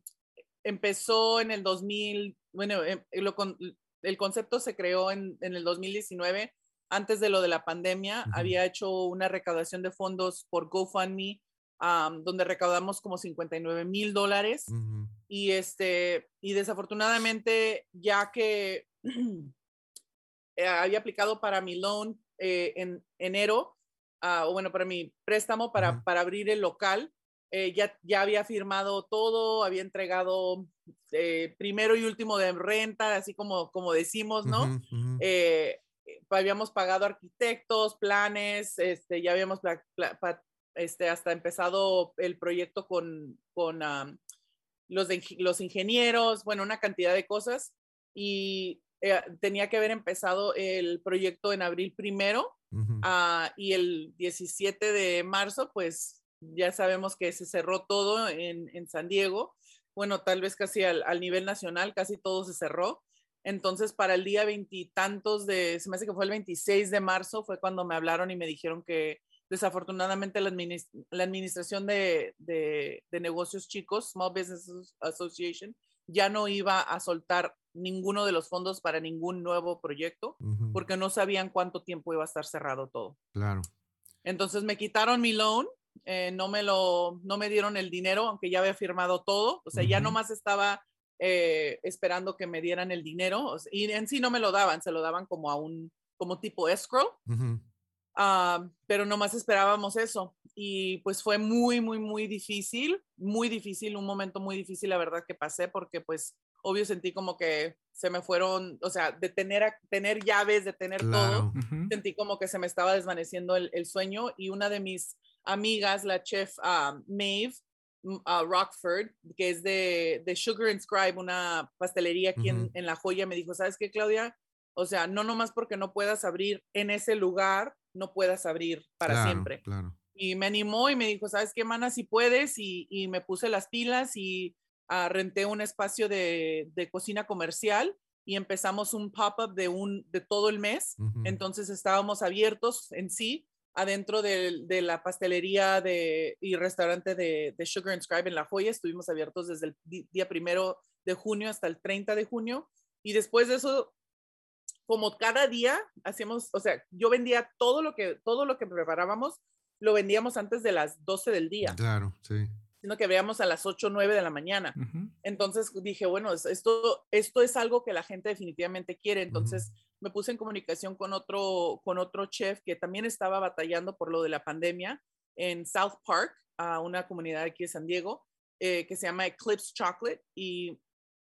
empezó en el 2000, bueno, em, lo, el concepto se creó en, en, el 2019, antes de lo de la pandemia. Uh -huh. Había hecho una recaudación de fondos por GoFundMe um, donde recaudamos como 59 mil dólares. Uh -huh. Y este, y desafortunadamente, ya que eh, había aplicado para mi loan eh, en enero, uh, o bueno, para mi préstamo para, uh -huh. para abrir el local, eh, ya, ya había firmado todo, había entregado eh, primero y último de renta, así como, como decimos, ¿no? Uh -huh. eh, habíamos pagado arquitectos, planes, este, ya habíamos este, hasta empezado el proyecto con, con, um, los, los ingenieros, bueno, una cantidad de cosas. Y eh, tenía que haber empezado el proyecto en abril primero ah, y el 17 de marzo, pues ya sabemos que se cerró todo en, en San Diego. Bueno, tal vez casi al, al, nivel nacional, casi todo se cerró. Entonces, para el día veintitantos de, se me hace que fue el 26 de marzo, fue cuando me hablaron y me dijeron que desafortunadamente la, la administración de, de, de, negocios chicos, Small Business Association, ya no iba a soltar ninguno de los fondos para ningún nuevo proyecto porque no sabían cuánto tiempo iba a estar cerrado todo. Claro. Entonces me quitaron mi loan, eh, no me lo, no me dieron el dinero, aunque ya había firmado todo, o sea, ya nomás estaba eh, esperando que me dieran el dinero y en sí no me lo daban, se lo daban como a un, como tipo escrow. Uh, pero nomás esperábamos eso. Y pues fue muy, muy, muy difícil, muy difícil, un momento muy difícil, la verdad que pasé, porque pues obvio sentí como que se me fueron, o sea, de tener, tener llaves, de tener todo, sentí como que se me estaba desvaneciendo el, el, sueño. Y una de mis amigas, la chef uh, Maeve uh, Rockford, que es de, de, Sugar and Scribe, una pastelería aquí en, en La Joya, me dijo, ¿sabes qué, Claudia? O sea, no nomás porque no puedas abrir en ese lugar, no puedas abrir para siempre. Y me animó y me dijo, ¿sabes qué, mana? Si puedes. Y, y me puse las pilas y uh, renté un espacio de, de, cocina comercial y empezamos un pop-up de, un, de todo el mes. Uh -huh. Entonces estábamos abiertos en sí adentro de, de la pastelería de, y restaurante de, de, Sugar and Scribe en La Joya. Estuvimos abiertos desde el día primero de junio hasta el 30 de junio. Y después de eso como cada día hacíamos, o sea, yo vendía todo lo que, todo lo que preparábamos, lo vendíamos antes de las 12 del día. Claro, sí. Sino que veíamos a las 8 o 9 de la mañana. Uh -huh. Entonces dije, bueno, esto, esto es algo que la gente definitivamente quiere. Entonces uh -huh. me puse en comunicación con otro, con otro chef que también estaba batallando por lo de la pandemia en South Park, a una comunidad aquí de San Diego, eh, que se llama Eclipse Chocolate. Y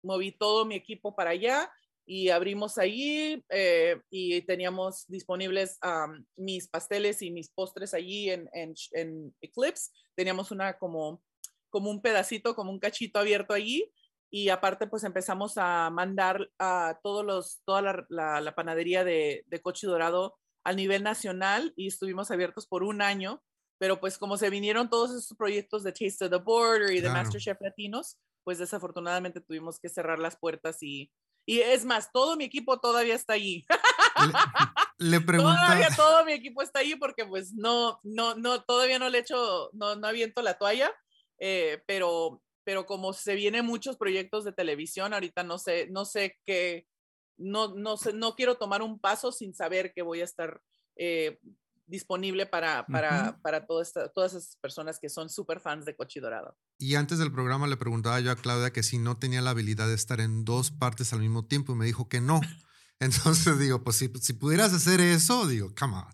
moví todo mi equipo para allá y abrimos allí eh, y teníamos disponibles um, mis pasteles y mis postres allí en, en, en, Eclipse. Teníamos una como, como un pedacito, como un cachito abierto allí y aparte pues empezamos a mandar a todos los, toda la, la, la panadería de, de Cochi Dorado a nivel nacional y estuvimos abiertos por un año, pero pues como se vinieron todos esos proyectos de Taste of the Border y de claro. MasterChef Latinos, pues desafortunadamente tuvimos que cerrar las puertas y y es más, todo mi equipo todavía está allí. Le, le. Todavía todo mi equipo está allí porque pues no, no, no, todavía no le echo, no, no aviento la toalla, eh, pero, pero como se vienen muchos proyectos de televisión, ahorita no sé, no sé qué, no, no sé, no quiero tomar un paso sin saber que voy a estar eh, disponible para, para, uh -huh. para toda esta, todas esas personas que son súper fans de Cochi Dorado. Y antes del programa le preguntaba yo a Claudia que si no tenía la habilidad de estar en dos partes al mismo tiempo y me dijo que no. Entonces digo, pues si, si pudieras hacer eso, digo, come on.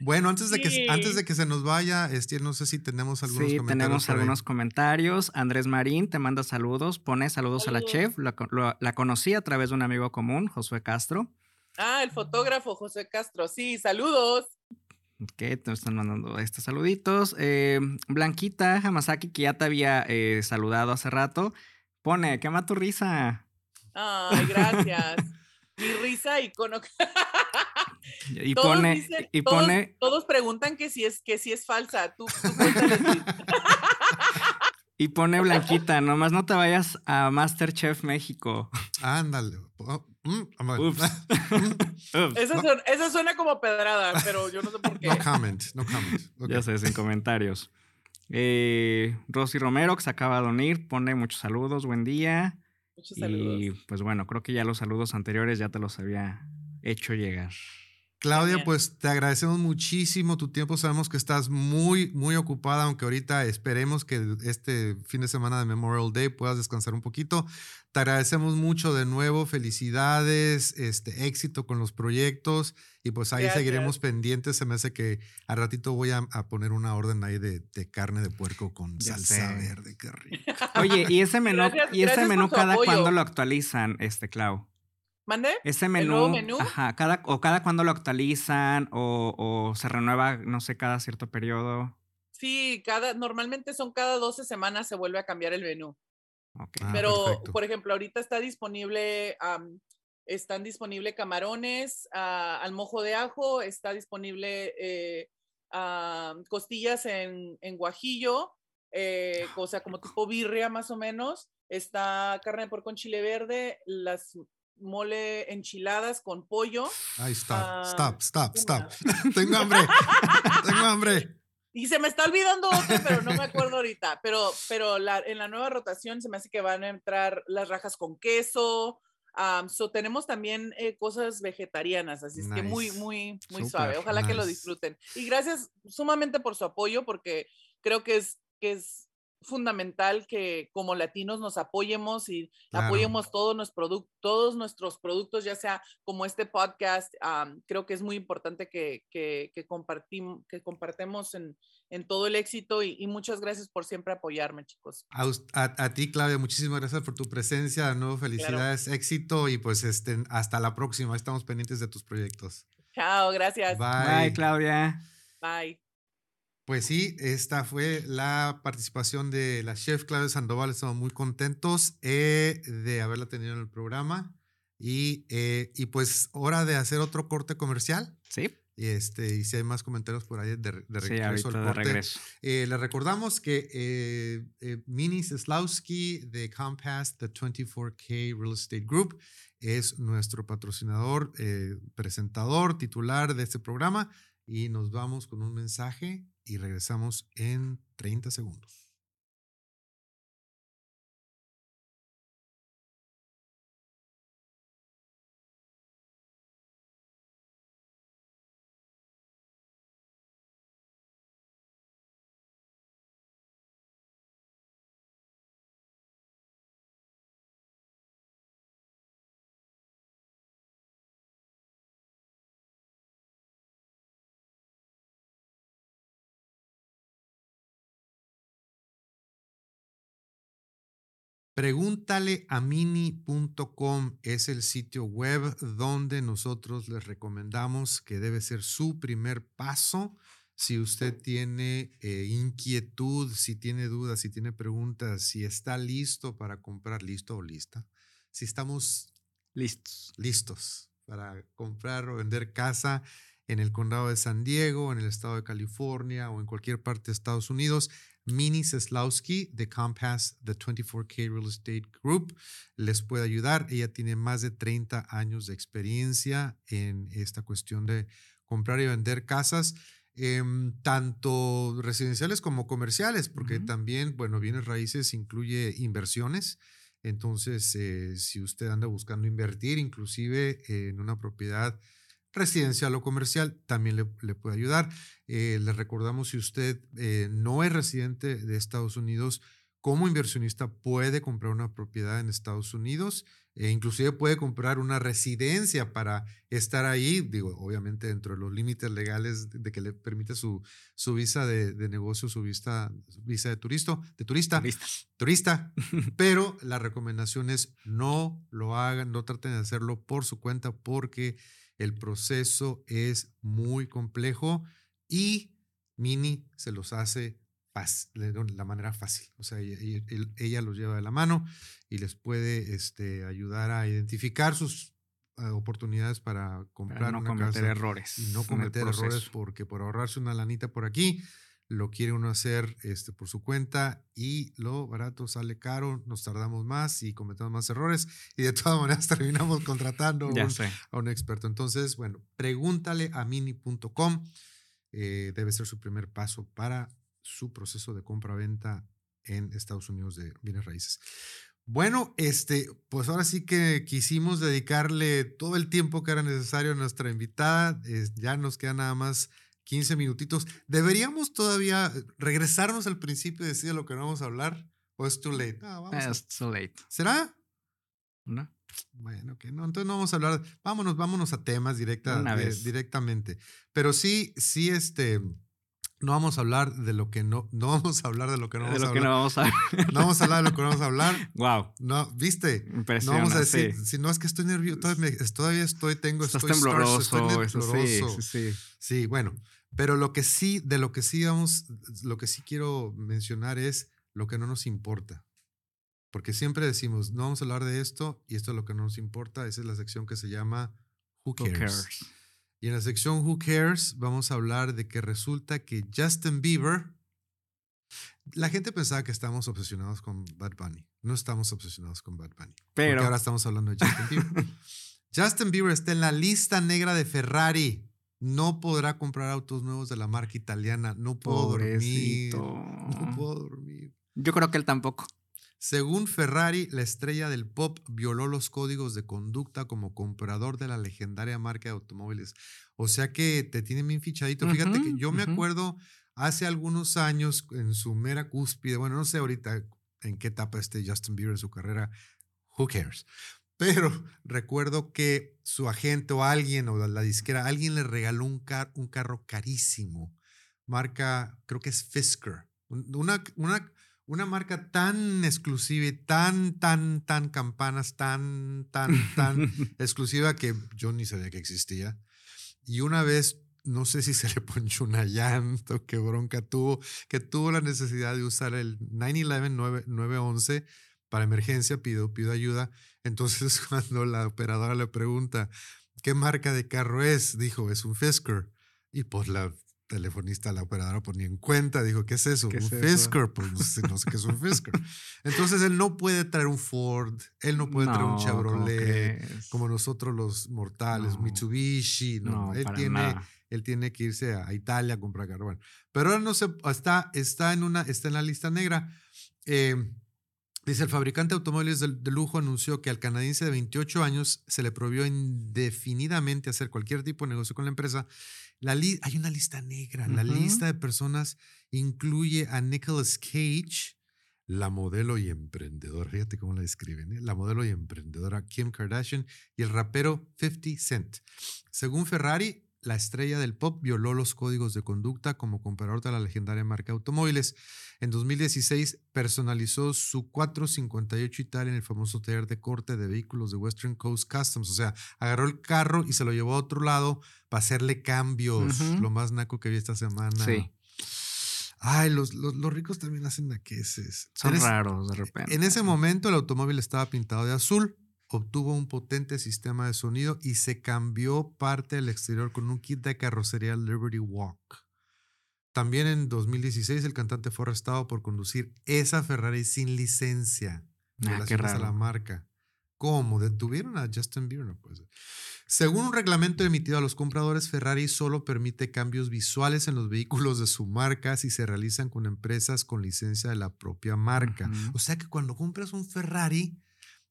Bueno, antes de, sí. que, antes de que se nos vaya, Estiel, no sé si tenemos algunos sí, comentarios. tenemos algunos comentarios. Andrés Marín te manda saludos, pone saludos, a la chef. La, la, la conocí a través de un amigo común, Josué Castro. Ah, el fotógrafo José Castro, sí, saludos. Ok, te están mandando estos saluditos. Eh, Blanquita Hamasaki, que ya te había eh, saludado hace rato, pone, quema tu risa. Ay, gracias. Mi risa icono. y todos pone, dicen, y todos, pone. Todos preguntan que si es, que si es falsa. Tú, tú y pone Blanquita, nomás no te vayas a Masterchef México. Ándale. Mm, Ups. eso, suena, eso, suena, como pedrada, pero yo no sé por qué. No comment, no comment. Okay. Ya sé, sin comentarios. Eh, Rosy Romero, que se acaba de unir, pone muchos saludos, buen día. Muchos saludos. Y pues bueno, creo que ya los saludos anteriores ya te los había hecho llegar. Claudia, Bien. pues te agradecemos muchísimo tu tiempo. Sabemos que estás muy, muy ocupada, aunque ahorita esperemos que este fin de semana de Memorial Day puedas descansar un poquito. Te agradecemos mucho de nuevo, felicidades, este éxito con los proyectos y pues ahí Gracias. seguiremos pendientes. Se me hace que al ratito voy a, a poner una orden ahí de, de, carne de puerco con ya salsa sé. verde, qué rico. Oye, y ese menú, Gracias, y ese menú cada cuándo lo actualizan, este Clau. ¿Mande? Ese menú, menú? Ajá, cada, o cada cuando lo actualizan o, o, se renueva, no sé, cada cierto periodo. Sí, cada, normalmente son cada 12 semanas se vuelve a cambiar el menú. Ah, Pero, perfecto. por ejemplo, ahorita está disponible, am, están disponibles camarones ah, al mojo de ajo, está disponible eh, am, costillas en, en guajillo, eh, o sea, como tipo birria más o menos. Está carne de puerco con chile verde, las mole enchiladas con pollo. Ay, stop, Ah, stop, stop, ¿qué stop. Tengo hambre. Tengo hambre. Y se me está olvidando otro, pero no me acuerdo ahorita. Pero, pero la, en la nueva rotación se me hace que van a entrar las rajas con queso. so tenemos también eh, cosas vegetarianas, así es que muy, muy, muy Súper, suave. Ojalá que lo disfruten. Y gracias sumamente por su apoyo, porque creo que es, que es fundamental que como latinos nos apoyemos y Claro. apoyemos todos, nuestros todos nuestros productos, ya sea como este podcast. am, creo que es muy importante que, que, que, compartim- que compartemos en, en todo el éxito y, y muchas gracias por siempre apoyarme, chicos. A, a- a ti, Claudia, muchísimas gracias por tu presencia. De nuevo, felicidades, éxito y pues este, hasta la próxima. Estamos pendientes de tus proyectos. Chao, gracias. Bye, Claudia. Bye. Pues sí, esta fue la participación de la chef Claudia Sandoval. Estamos muy contentos eh, de haberla tenido en el programa. Y, eh, y pues hora de hacer otro corte comercial. Sí, Y, este, y si hay más comentarios por ahí de, re- de sí, regreso ahorita al de corte. regreso. Eh, les recordamos que eh, Mini Seslowski de Compass, the 24K Real Estate Group, es nuestro patrocinador, presentador, titular de este programa. Y nos vamos con un mensaje y regresamos en 30 segundos. Pregúntale a mini.com es el sitio web donde nosotros les recomendamos que debe ser su primer paso. Si usted tiene eh, inquietud, si tiene dudas, si tiene preguntas, si está listo para comprar, listo o lista, si estamos Listos. listos para comprar o vender casa en el condado de San Diego, en el estado de California o en cualquier parte de Estados Unidos, Mini Seslowski de Compass, the 24K Real Estate Group, les puede ayudar. Ella tiene más de 30 años de experiencia en esta cuestión de comprar y vender casas, em, tanto residenciales como comerciales, porque también, bueno, bienes raíces incluye inversiones. Entonces, eh, si usted anda buscando invertir, inclusive en una propiedad residencial o comercial, también le, le puede ayudar. Eh, le recordamos, si usted eh, no es residente de Estados Unidos, como inversionista puede comprar una propiedad en Estados Unidos e inclusive puede comprar una residencia para estar ahí, digo, obviamente dentro de los límites legales de que le permite su, su visa de, de negocio, su visa, visa de, turisto, de turista Listo. turista, pero la recomendación es no lo hagan, no traten de hacerlo por su cuenta porque el proceso es muy complejo y Mini se los hace de la manera fácil. O sea, ella, los lleva de la mano y les puede este, ayudar a identificar sus eh, oportunidades para comprar Para no una cometer casa errores. y no cometer errores porque por ahorrarse una lanita por aquí, lo quiere uno hacer este, por su cuenta y lo barato sale caro, nos tardamos más y cometemos más errores y de todas maneras terminamos contratando un- a un experto. Entonces, bueno, pregúntale a mini.com, eh, debe ser su primer paso para su proceso de compra-venta en Estados Unidos de bienes raíces. Bueno, este, pues ahora sí que quisimos dedicarle todo el tiempo que era necesario a nuestra invitada. eh, ya nos quedan nada más 15 minutitos. ¿Deberíamos todavía regresarnos al principio y decir de lo que no vamos a hablar? ¿O es too late? No, vamos a- Es too late. ¿Será? ¿no? Bueno, que no, entonces no vamos a hablar, vámonos, vámonos a temas directa, Una de- directamente. Pero sí, sí, este, no vamos a hablar de lo que no, no vamos a hablar de lo que no de vamos a lo que hablar. no vamos a No vamos a hablar de lo que no vamos a hablar. Wow. No, ¿viste? No vamos a decir, si no es que estoy nervioso, todavía, todavía estoy, tengo, Estás estoy tembloroso. estoy eso sí, tembloroso. sí, sí. Sí, bueno, pero lo que sí, de lo que sí vamos, lo que sí quiero mencionar es lo que no nos importa. Porque siempre decimos, no vamos a hablar de esto y esto es lo que no nos importa. Esa es la sección que se llama Who Who Cares. Y en la sección Who Cares vamos a hablar de que resulta que Justin Bieber, la gente pensaba que estábamos obsesionados con Bad Bunny. No estamos obsesionados con Bad Bunny. Pero Porque ahora estamos hablando de Justin Bieber. Justin Bieber está en la lista negra de Ferrari. No podrá comprar autos nuevos de la marca italiana. No puedo dormir. pobrecito. No puedo dormir. Yo creo que él tampoco. Según Ferrari, la estrella del pop violó los códigos de conducta como comprador de la legendaria marca de automóviles. O sea que te tienen bien fichadito. Fíjate que yo me ujú. acuerdo hace algunos años en su mera cúspide, bueno, no sé ahorita en qué etapa esté Justin Bieber en su carrera, who cares. Pero recuerdo que su agente o alguien o la, la disquera, alguien le regaló un, car- un carro carísimo, marca, creo que es Fisker, un- una, una, una marca tan exclusiva y tan, tan, tan campanas, tan, tan, tan exclusiva que yo ni sabía que existía. Y una vez, no sé si se le ponchó una llanta o qué bronca tuvo, que tuvo la necesidad de usar el 911 9- 911 para emergencia, pidió, pidió ayuda. Entonces, cuando la operadora le pregunta qué marca de carro es, dijo, es un Fisker. Y pues la telefonista, la operadora, pues ni en cuenta, dijo, ¿qué es eso? ¿Qué un es eso? Fisker. Pues no sé, no qué es un Fisker. Entonces, él no puede traer un Ford, él no puede traer un No, ¿cómo Chevrolet, como nosotros los mortales, No. Mitsubishi, no, No, él tiene nada. él tiene que irse a, a Italia a comprar carro. Bueno, pero ahora no se está está en una está en la lista negra. Eh, dice el fabricante de automóviles de, de lujo anunció que al canadiense de 28 años se le prohibió indefinidamente hacer cualquier tipo de negocio con la empresa. La li- hay una lista negra. La lista de personas incluye a Nicolas Cage, la modelo y emprendedora. Fíjate cómo la describen. ¿eh? La modelo y emprendedora Kim Kardashian y el rapero 50 Cent. Según Ferrari, la estrella del pop violó los códigos de conducta como comprador de la legendaria marca de automóviles. En 2016 personalizó su 458 Italia en el famoso taller de corte de vehículos de Western Coast Customs. O sea, agarró el carro y se lo llevó a otro lado para hacerle cambios. Lo más naco que vi esta semana. Sí. Ay, los, los, los ricos también hacen naqueses. Son raros de repente. en ese momento el automóvil estaba pintado de azul, obtuvo un potente sistema de sonido y se cambió parte del exterior con un kit de carrocería Liberty Walk. También en 2016 el cantante fue arrestado por conducir esa Ferrari sin licencia Ah, qué relacionadas a la raro. marca. ¿Cómo? ¿Detuvieron a Justin Bieber? No puede ser. Según un reglamento emitido a los compradores, Ferrari solo permite cambios visuales en los vehículos de su marca si se realizan con empresas con licencia de la propia marca. O sea que cuando compras un Ferrari,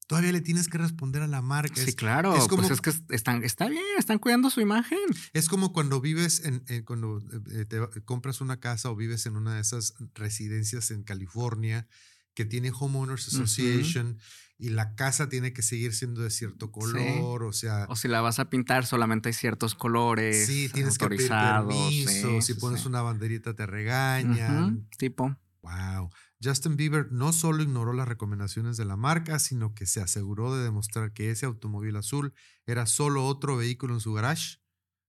todavía le tienes que responder a la marca. Sí, Es, claro. es como- Pues es que están, está bien, están cuidando su imagen. es como cuando vives en, en- cuando eh, te va- compras una casa o vives en una de esas residencias en California que tiene Homeowners. Association y la casa tiene que seguir siendo de cierto color, o sea, O si la vas a pintar, solamente hay ciertos colores. sí, tienes que pedir permiso, sí, si sí, pones una banderita te regañan. Tipo. Wow. Justin Bieber no solo ignoró las recomendaciones de la marca, sino que se aseguró de demostrar que ese automóvil azul era solo otro vehículo en su garage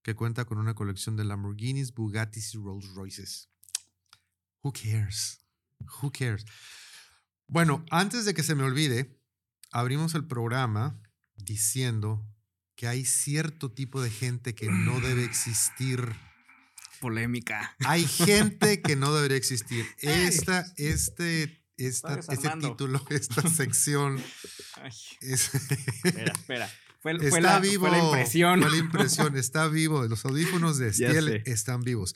que cuenta con una colección de Lamborghinis, Bugattis y Rolls Royces. Who cares? Who cares? Bueno, antes de que se me olvide, abrimos el programa diciendo que hay cierto tipo de gente que no debe existir. Polémica. Hay gente que no debería existir. Esta, este, esta, Está este desarmando. título, esta sección Ay, es, espera, espera. Fue, está la, vivo. fue la impresión. Fue la impresión, está vivo. Los audífonos de sé. están vivos.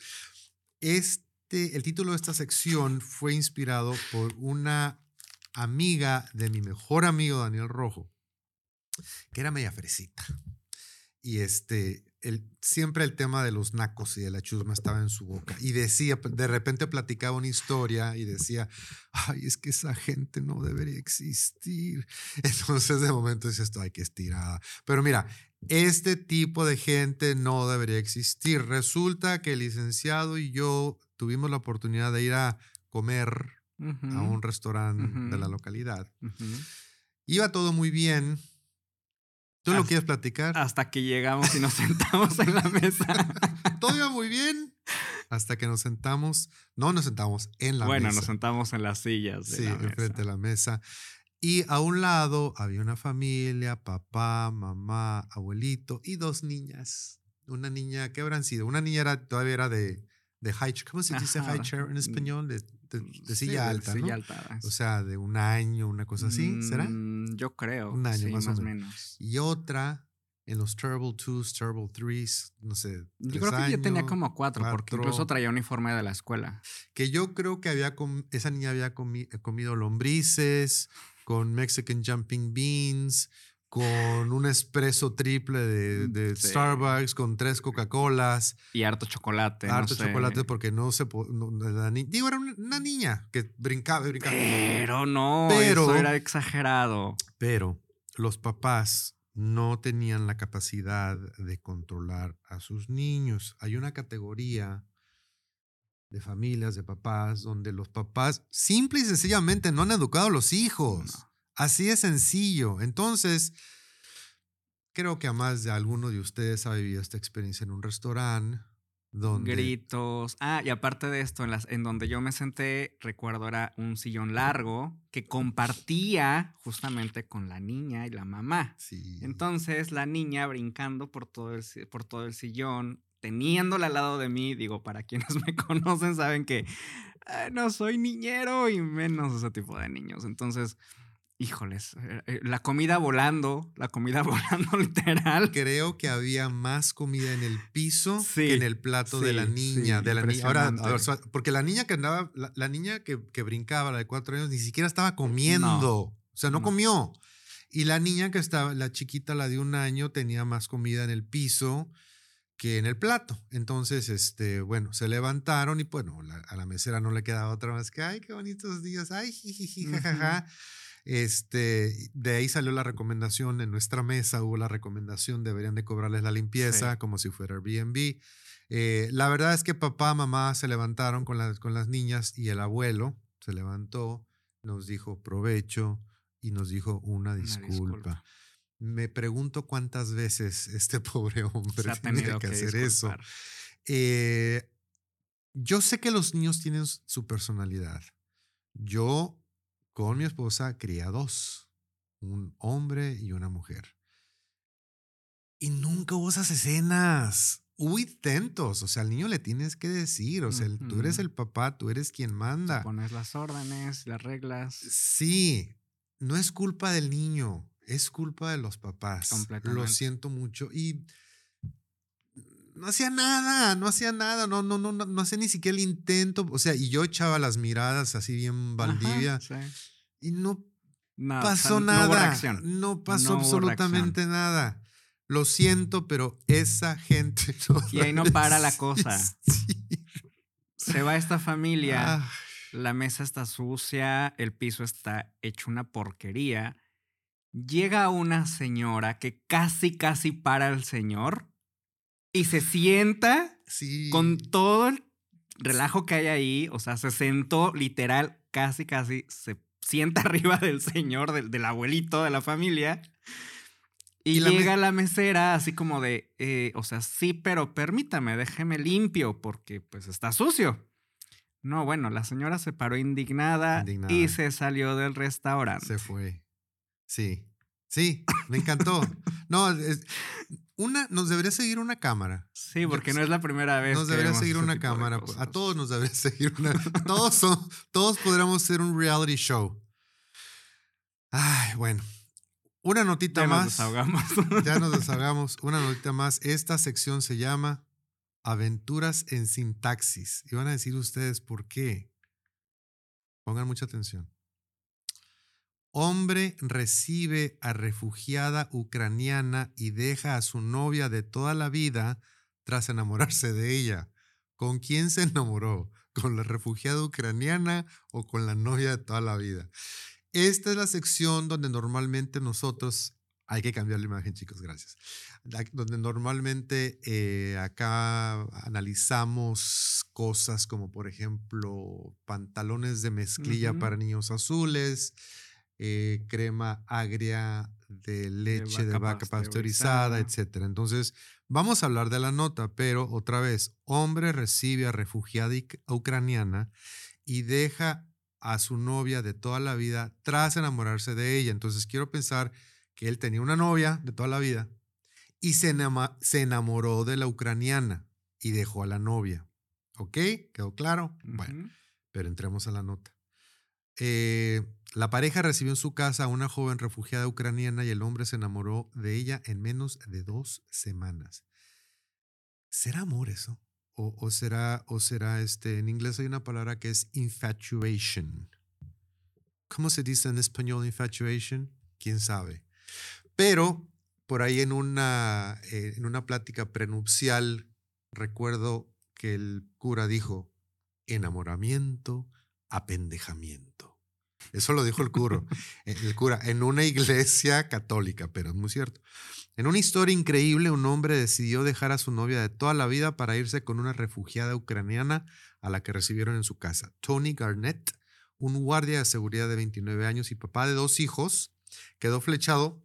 Este, el título de esta sección fue inspirado por una amiga de mi mejor amigo Daniel Rojo, que era media fresita. Y este, el, siempre el tema de los nacos y de la chusma estaba en su boca. Y decía, de repente platicaba una historia y decía, ay, es que esa gente no debería existir. Entonces de momento esto, ay, que estirada. Pero mira, este tipo de gente no debería existir. Resulta que el licenciado y yo tuvimos la oportunidad de ir a comer a un restaurante de la localidad. Iba todo muy bien. ¿Tú lo quieres platicar? Hasta que llegamos y nos sentamos en la mesa. Todo iba muy bien. Hasta que nos sentamos. No nos sentamos en la bueno, mesa. nos sentamos en las sillas. De Sí, la enfrente de la mesa. Y a un lado había una familia, papá, mamá, abuelito y dos niñas. Una niña, ¿qué habrán sido? Una niña era, todavía era de, de high chair. ¿Cómo se dice Ajá, high chair en mm, español? De, de- de Sí, silla de alta, silla ¿no? alta, O sea, de un año, una cosa así, ¿será? Mm, Yo creo. Un año sí, más o más o menos. menos. Y otra en los Terrible Twos, Terrible Threes, no sé. Yo creo que yo tenía años, como cuatro, porque incluso traía uniforme de la escuela. Que yo creo que había esa niña había comi- comido lombrices con Mexican Jumping Beans, con un espresso triple de, de Mm, Sí. Starbucks, con tres Coca-Colas, Y harto chocolate. no harto sé. chocolate porque no se... po- no- la ni- digo, era una, niña que brincaba y brincaba. Pero no, Pero- eso era exagerado. Pero los papás no tenían la capacidad de controlar a sus niños. Hay una categoría de familias, de papás, donde los papás simple y sencillamente no han educado a los hijos. No. Así de sencillo. Entonces, creo que a más de alguno de ustedes ha vivido esta experiencia en un restaurante donde... Gritos. Ah, y aparte de esto, en, las, en donde yo me senté, recuerdo era un sillón largo que compartía justamente con la niña y la mamá. Sí. Entonces la niña brincando por todo el, por todo el sillón, teniéndola al lado de mí, digo, para quienes me conocen saben que "Ah, no soy niñero y menos ese tipo de niños. Entonces, híjoles, eh, eh, la comida volando, la comida volando literal. Creo que había más comida en el piso Sí, que en el plato de la niña. sí, de la niña. Ahora, ver, porque la niña que andaba, la, la niña que, que brincaba, la de cuatro años, ni siquiera estaba comiendo. o sea, no, no. comió. Y la niña que estaba, la chiquita, la de un año, tenía más comida en el piso que en el plato. Entonces, este, bueno, se levantaron y bueno, la- a la mesera no le quedaba otra más que, ay, qué bonitos días, ay, jajaja. Este, de ahí salió la recomendación en nuestra mesa, hubo la recomendación, deberían de cobrarles la limpieza Sí. como si fuera Airbnb. Eh, la verdad es que papá, mamá se levantaron con las, con las niñas y el abuelo se levantó, nos dijo provecho y nos dijo una disculpa. disculpa. Me pregunto cuántas veces este pobre hombre tiene que, que hacer eso. Eh, yo sé que los niños tienen su personalidad. Yo con mi esposa crié a dos, un hombre y una mujer. Y nunca hubo esas escenas. Hubo intentos, o sea, al niño le tienes que decir, o sea, tú eres el papá, tú eres quien Te manda. pones las órdenes, las reglas. Sí, no es culpa del niño, es culpa de los papás. Lo siento mucho. Y no hacía nada, no hacía nada, no, no, no, no, no hacía ni siquiera el intento. O sea, y yo echaba las miradas así bien Ajá, Valdivia sí. y no Nada, o sea, pasó no nada. No pasó No absolutamente nada. Lo siento, pero esa gente no Y ahí no para la cosa. Se va esta familia. Ah, La mesa está sucia, el piso está hecho una porquería. Llega una señora que casi, casi para al señor y se sienta sí. con todo el relajo que hay ahí. O sea, se sentó literal, casi, casi se sienta arriba del señor, del, del abuelito de la familia. Y, Y la me- llega la mesera así como de, eh, o sea, sí, pero permítame, déjeme limpio porque pues está sucio. No, bueno, la señora se paró indignada, Indignada. y se salió del restaurante. Se fue. Sí. Sí, me encantó. No, es- una, nos debería seguir una cámara. Sí, porque no es la primera vez. Nos que debería seguir una cámara. pues, A todos nos debería seguir una. Todos, son, todos podríamos ser un reality show. Ay, bueno. Una notita Ya nos más. desahogamos. Ya nos desahogamos. Una notita más. Esta sección se llama Aventuras en sintaxis. Y van a decir ustedes por qué. Pongan mucha atención. Hombre recibe a refugiada ucraniana y deja a su novia de toda la vida tras enamorarse de ella. ¿Con quién se enamoró? ¿Con la refugiada ucraniana o con la novia de toda la vida? Esta es la sección donde normalmente nosotros, hay que cambiar la imagen chicos, gracias, donde normalmente eh, acá analizamos cosas como por ejemplo pantalones de mezclilla para niños azules, eh, crema agria de leche de vaca vaca, pasteurizada, pasteurizada. etcétera. Entonces, vamos a hablar de la nota, pero otra vez, hombre recibe a refugiada ucraniana y deja a su novia de toda la vida tras enamorarse de ella. Entonces quiero pensar que él tenía una novia de toda la vida y se, se enamoró de la ucraniana y dejó a la novia. ¿Ok? ¿Quedó claro? Bueno, pero entremos a la nota. Eh, la pareja recibió en su casa a una joven refugiada ucraniana y el hombre se enamoró de ella en menos de dos semanas. ¿Será amor eso? O, será, o será este, en inglés hay una palabra que es infatuation. ¿Cómo se dice en español infatuation? ¿Quién sabe? Pero por ahí en una, eh, en una plática prenupcial, recuerdo que el cura dijo, enamoramiento, apendejamiento. Eso lo dijo el cura, el cura en una iglesia católica, pero es muy cierto. En una historia increíble, un hombre decidió dejar a su novia de toda la vida para irse con una refugiada ucraniana a la que recibieron en su casa. Tony Garnett, un guardia de seguridad de 29 años y papá de dos hijos, quedó flechado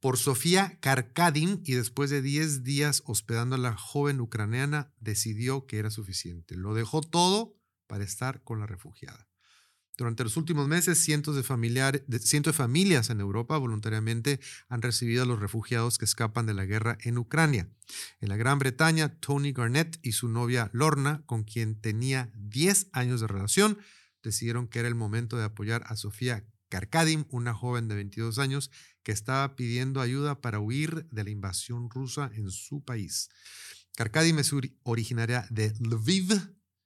por Sofía Karkadim y después de 10 días hospedando a la joven ucraniana decidió que era suficiente. Lo dejó todo para estar con la refugiada. Durante los últimos meses, cientos de, familias en Europa voluntariamente han recibido a los refugiados que escapan de la guerra en Ucrania. En la Gran Bretaña, Tony Garnett y su novia Lorna, con quien tenía 10 años de relación, decidieron que era el momento de apoyar a Sofía Karkadim, una joven de 22 años que estaba pidiendo ayuda para huir de la invasión rusa en su país. Karkadim es originaria de Lviv,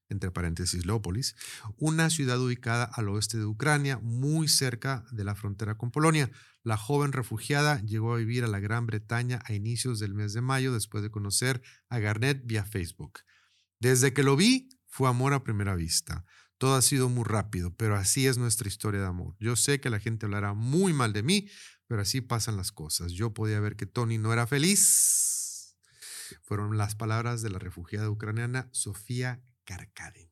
entre paréntesis Leópolis, una ciudad ubicada al oeste de Ucrania, muy cerca de la frontera con Polonia. La joven refugiada llegó a vivir a la Gran Bretaña a inicios del mes de mayo después de conocer a Garnett vía Facebook. Desde que lo vi, fue amor a primera vista. Todo ha sido muy rápido, pero así es nuestra historia de amor. Yo sé que la gente hablará muy mal de mí, pero así pasan las cosas. Yo podía ver que Tony no era feliz. Fueron las palabras de la refugiada ucraniana Sofía Karkadin.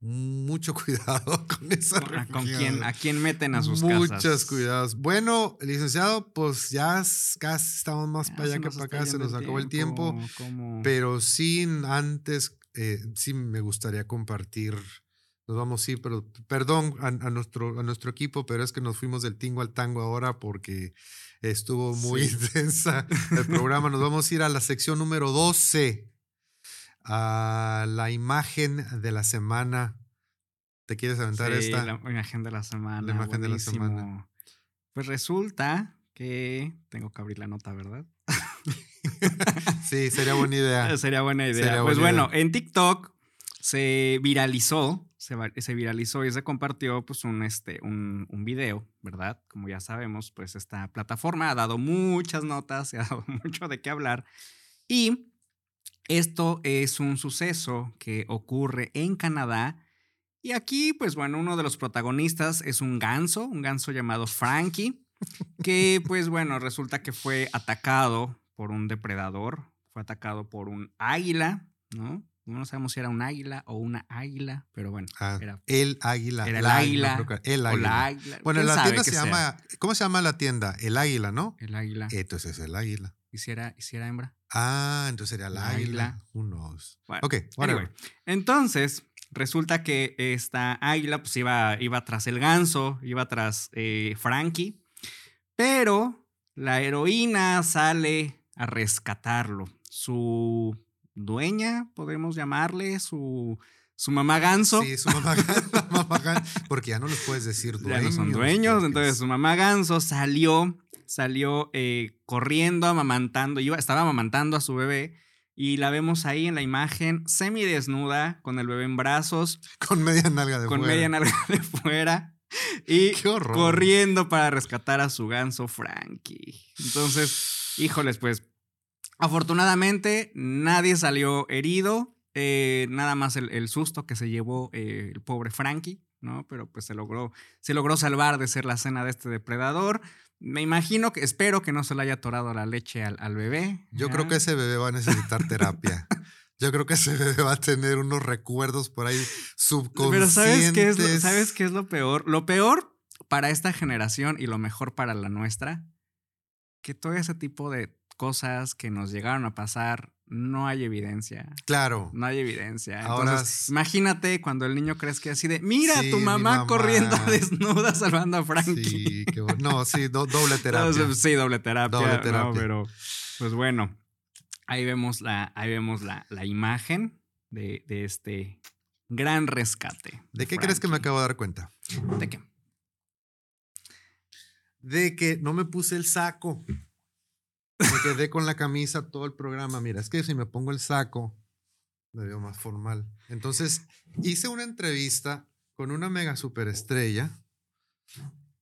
Mucho cuidado con esa ¿Con, ¿Con quién, ¿A quién meten a sus Muchos casas? Muchos cuidados. Bueno, licenciado, pues ya casi estamos más para allá que para acá, se nos acabó el tiempo. Pero sin antes, eh, sí me gustaría compartir. Nos vamos, sí, pero perdón a, nuestro, a nuestro equipo, pero es que nos fuimos del tingo al tango ahora porque estuvo muy intensa el programa. Nos vamos a ir a la sección número 12 a la imagen de la semana. ¿Te quieres aventar sí, esta? La imagen de la semana. La imagen de la semana. Pues resulta que tengo que abrir la nota, ¿verdad? sí, sería buena idea. Sería buena idea. pues bueno, en TikTok se viralizó, se, se, viralizó y se compartió pues un, este, un, un, video, ¿verdad? Como ya sabemos, pues esta plataforma ha dado muchas notas, se ha dado mucho de qué hablar. Y esto es un suceso que ocurre en Canadá. Y aquí, pues bueno, uno de los protagonistas es un ganso, un ganso llamado Frankie, que pues bueno, resulta que fue atacado por un depredador, fue atacado por un águila, ¿no? No sabemos si era un águila o una águila, pero bueno. Ah, era, el águila. Era el águila. el águila. águila. Bueno, la tienda se llama. ¿Cómo se llama la tienda? El águila, ¿no? El águila. Entonces es el águila. ¿Y si era, hembra? Ah, entonces sería la, águila. Unos. Bueno, ok, anyway, Entonces, resulta que esta águila pues iba, iba tras el ganso, iba tras eh, Frankie, pero la heroína sale a rescatarlo. Su dueña, podemos llamarle, su, su mamá ganso. Sí, su mamá, ganso, porque ya no les puedes decir dueños. Ya no son dueños, entonces su mamá ganso salió salió eh, corriendo, amamantando, iba, estaba amamantando a su bebé y la vemos ahí en la imagen semidesnuda, con el bebé en brazos. Con media nalga de con fuera. Con media nalga de fuera. Y corriendo para rescatar a su ganso Frankie. Entonces, híjoles, pues afortunadamente nadie salió herido. Eh, nada más el, susto que se llevó eh, el pobre Frankie, ¿no? Pero pues se logró, se logró salvar de ser la cena de este depredador. Me imagino que, espero que no se le haya atorado la leche al, bebé. Yo creo que ese bebé va a necesitar terapia. Yo creo que ese bebé va a tener unos recuerdos por ahí subconscientes. Pero ¿sabes qué, es lo, ¿sabes qué es lo peor? Lo peor para esta generación y lo mejor para la nuestra, que todo ese tipo de cosas que nos llegaron a pasar no hay evidencia. Claro. No hay evidencia. Ahora Entonces, imagínate cuando el niño crezca así de, mira, Sí, tu mamá, mamá. corriendo desnuda salvando a Frankie. Sí, qué bueno. No, sí, do- doble terapia. Sí, doble terapia. Doble no, terapia. pero, pues bueno, ahí vemos la, ahí vemos la, la imagen de, de este gran rescate. ¿De qué crees que me acabo de dar cuenta? ¿De qué? De que no me puse el saco. Me quedé con la camisa todo el programa. Mira, es que si me pongo el saco, me veo más formal. Entonces, hice una entrevista con una mega superestrella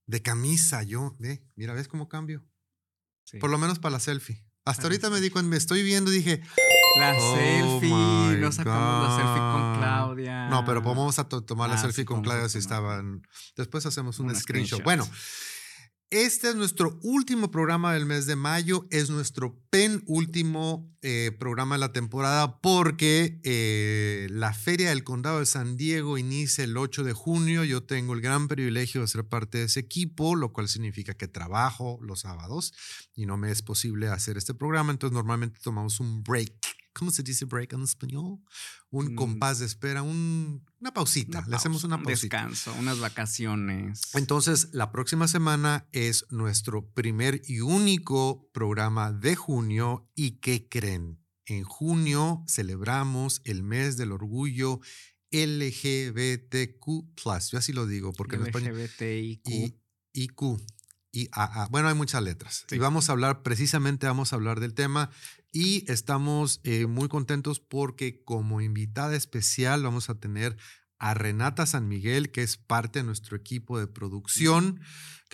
de camisa. Yo, ve, mira, ¿ves cómo cambio? Sí. Por lo menos para la selfie. Hasta la ahorita me di cuenta, me estoy viendo y dije, La Oh selfie, no sacamos la selfie con God. Claudia. No, pero vamos a to- tomar la Ah, selfie sí, con Claudia si estaban. Después hacemos un Un screenshot. screenshot. Bueno, este es nuestro último programa del mes de mayo. Es nuestro penúltimo eh, programa de la temporada porque eh, la Feria del Condado de San Diego inicia el 8 de junio. Yo tengo el gran privilegio de ser parte de ese equipo, lo cual significa que trabajo los sábados y no me es posible hacer este programa. Entonces, normalmente tomamos un break. ¿Cómo se dice break en español? Un Mm. compás de espera, un- una pausita. Una Le hacemos una un pausita. descanso, unas vacaciones. Entonces, la próxima semana es nuestro primer y único programa de junio. ¿Y qué creen? En junio celebramos el mes del orgullo LGBTQ. Yo así lo digo, porque en español. LGBTIQ. Y, IQ. Y. Bueno, hay muchas letras. Sí. Y vamos a hablar, precisamente vamos a hablar del tema. Y estamos eh, muy contentos porque como invitada especial vamos a tener a Renata San Miguel, que es parte de nuestro equipo de producción,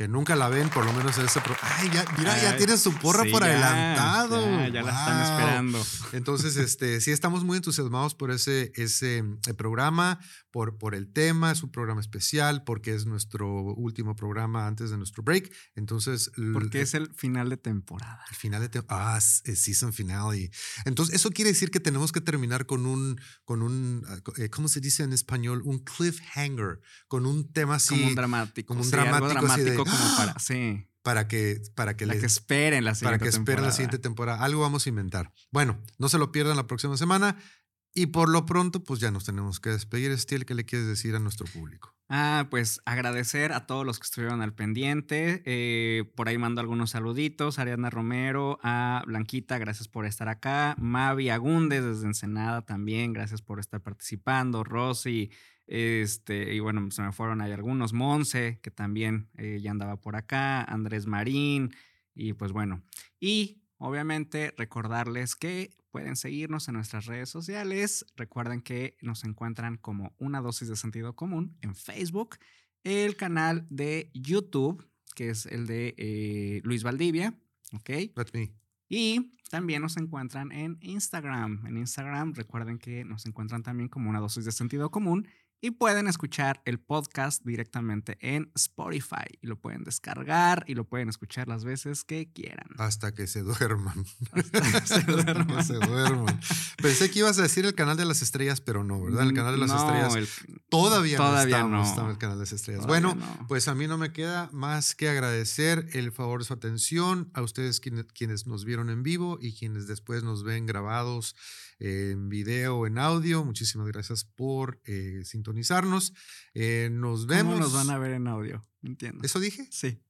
que nunca la ven, por lo menos en este programa. Ay, ya, mira, ya Ay, tiene su porra sí, por adelantado. Ya, ya la están esperando. Entonces, este, sí estamos muy entusiasmados por ese, ese eh, programa, por, por el tema, es un programa especial, porque es nuestro último programa antes de nuestro break. Entonces, Porque es el final de temporada. el final de tem- ah, season finale. Entonces, eso quiere decir que tenemos que terminar con un, con un, ah, eh, ¿cómo se dice en español? Un cliffhanger, con un tema así como un dramático. como un sí, dramático como ¡Ah! para. Sí. para que, para que les- que esperen la para siguiente que esperen la temporada. siguiente temporada. Algo vamos a inventar. Bueno, no se lo pierdan la próxima semana. Y por lo pronto, pues ya nos tenemos que despedir. Estiel, ¿qué le quieres decir a nuestro público? Ah, pues agradecer a todos los que estuvieron al pendiente. Eh, por ahí mando algunos saluditos. Ariana Romero, a Blanquita, gracias por estar acá. Mavi Agúndez desde Ensenada también, gracias por estar participando. Rosy, este, y bueno, se me fueron ahí algunos. Monse, que también eh, ya andaba por acá. Andrés Marín, y pues bueno. Y obviamente recordarles que pueden seguirnos en nuestras redes sociales. Recuerden que nos encuentran como una dosis de sentido común en Facebook, el canal de YouTube, que es el de eh, Luis Valdivia, ¿ok? That's me. Y también nos encuentran en Instagram. En Instagram recuerden que nos encuentran también como una dosis de sentido común y pueden escuchar el podcast directamente en Spotify y lo pueden descargar y lo pueden escuchar las veces que quieran. Hasta que se duerman. Hasta se Hasta duerman. que se duerman. Pensé que ibas a decir el canal de las estrellas, pero no, ¿verdad? El canal de las No, estrellas el- todavía, todavía no estamos, no. en el canal de las estrellas. todavía bueno, no. Pues a mí no me queda más que agradecer el favor de su atención, a ustedes quienes, quienes nos vieron en vivo y quienes después nos ven grabados en video o en audio. Muchísimas gracias por eh, sintonizarnos. Eh, nos vemos. ¿Cómo nos van a ver en audio? Entiendo. ¿Eso dije? Sí.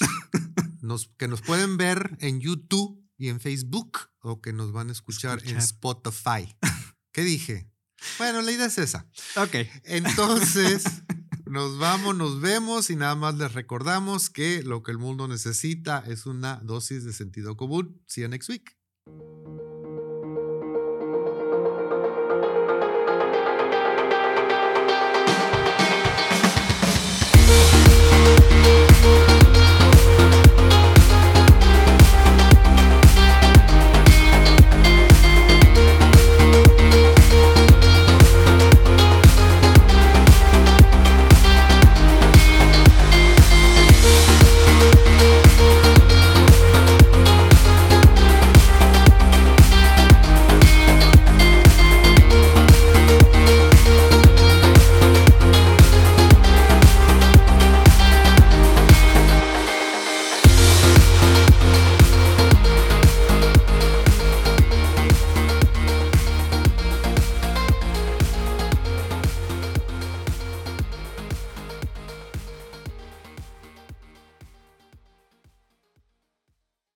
Nos, que nos pueden ver en YouTube y en Facebook o que nos van a escuchar, en Escuchar. Spotify. ¿Qué dije? Bueno, la idea es esa. Ok. Entonces, nos vamos, nos vemos y nada más les recordamos que lo que el mundo necesita es una dosis de sentido común. See you next week.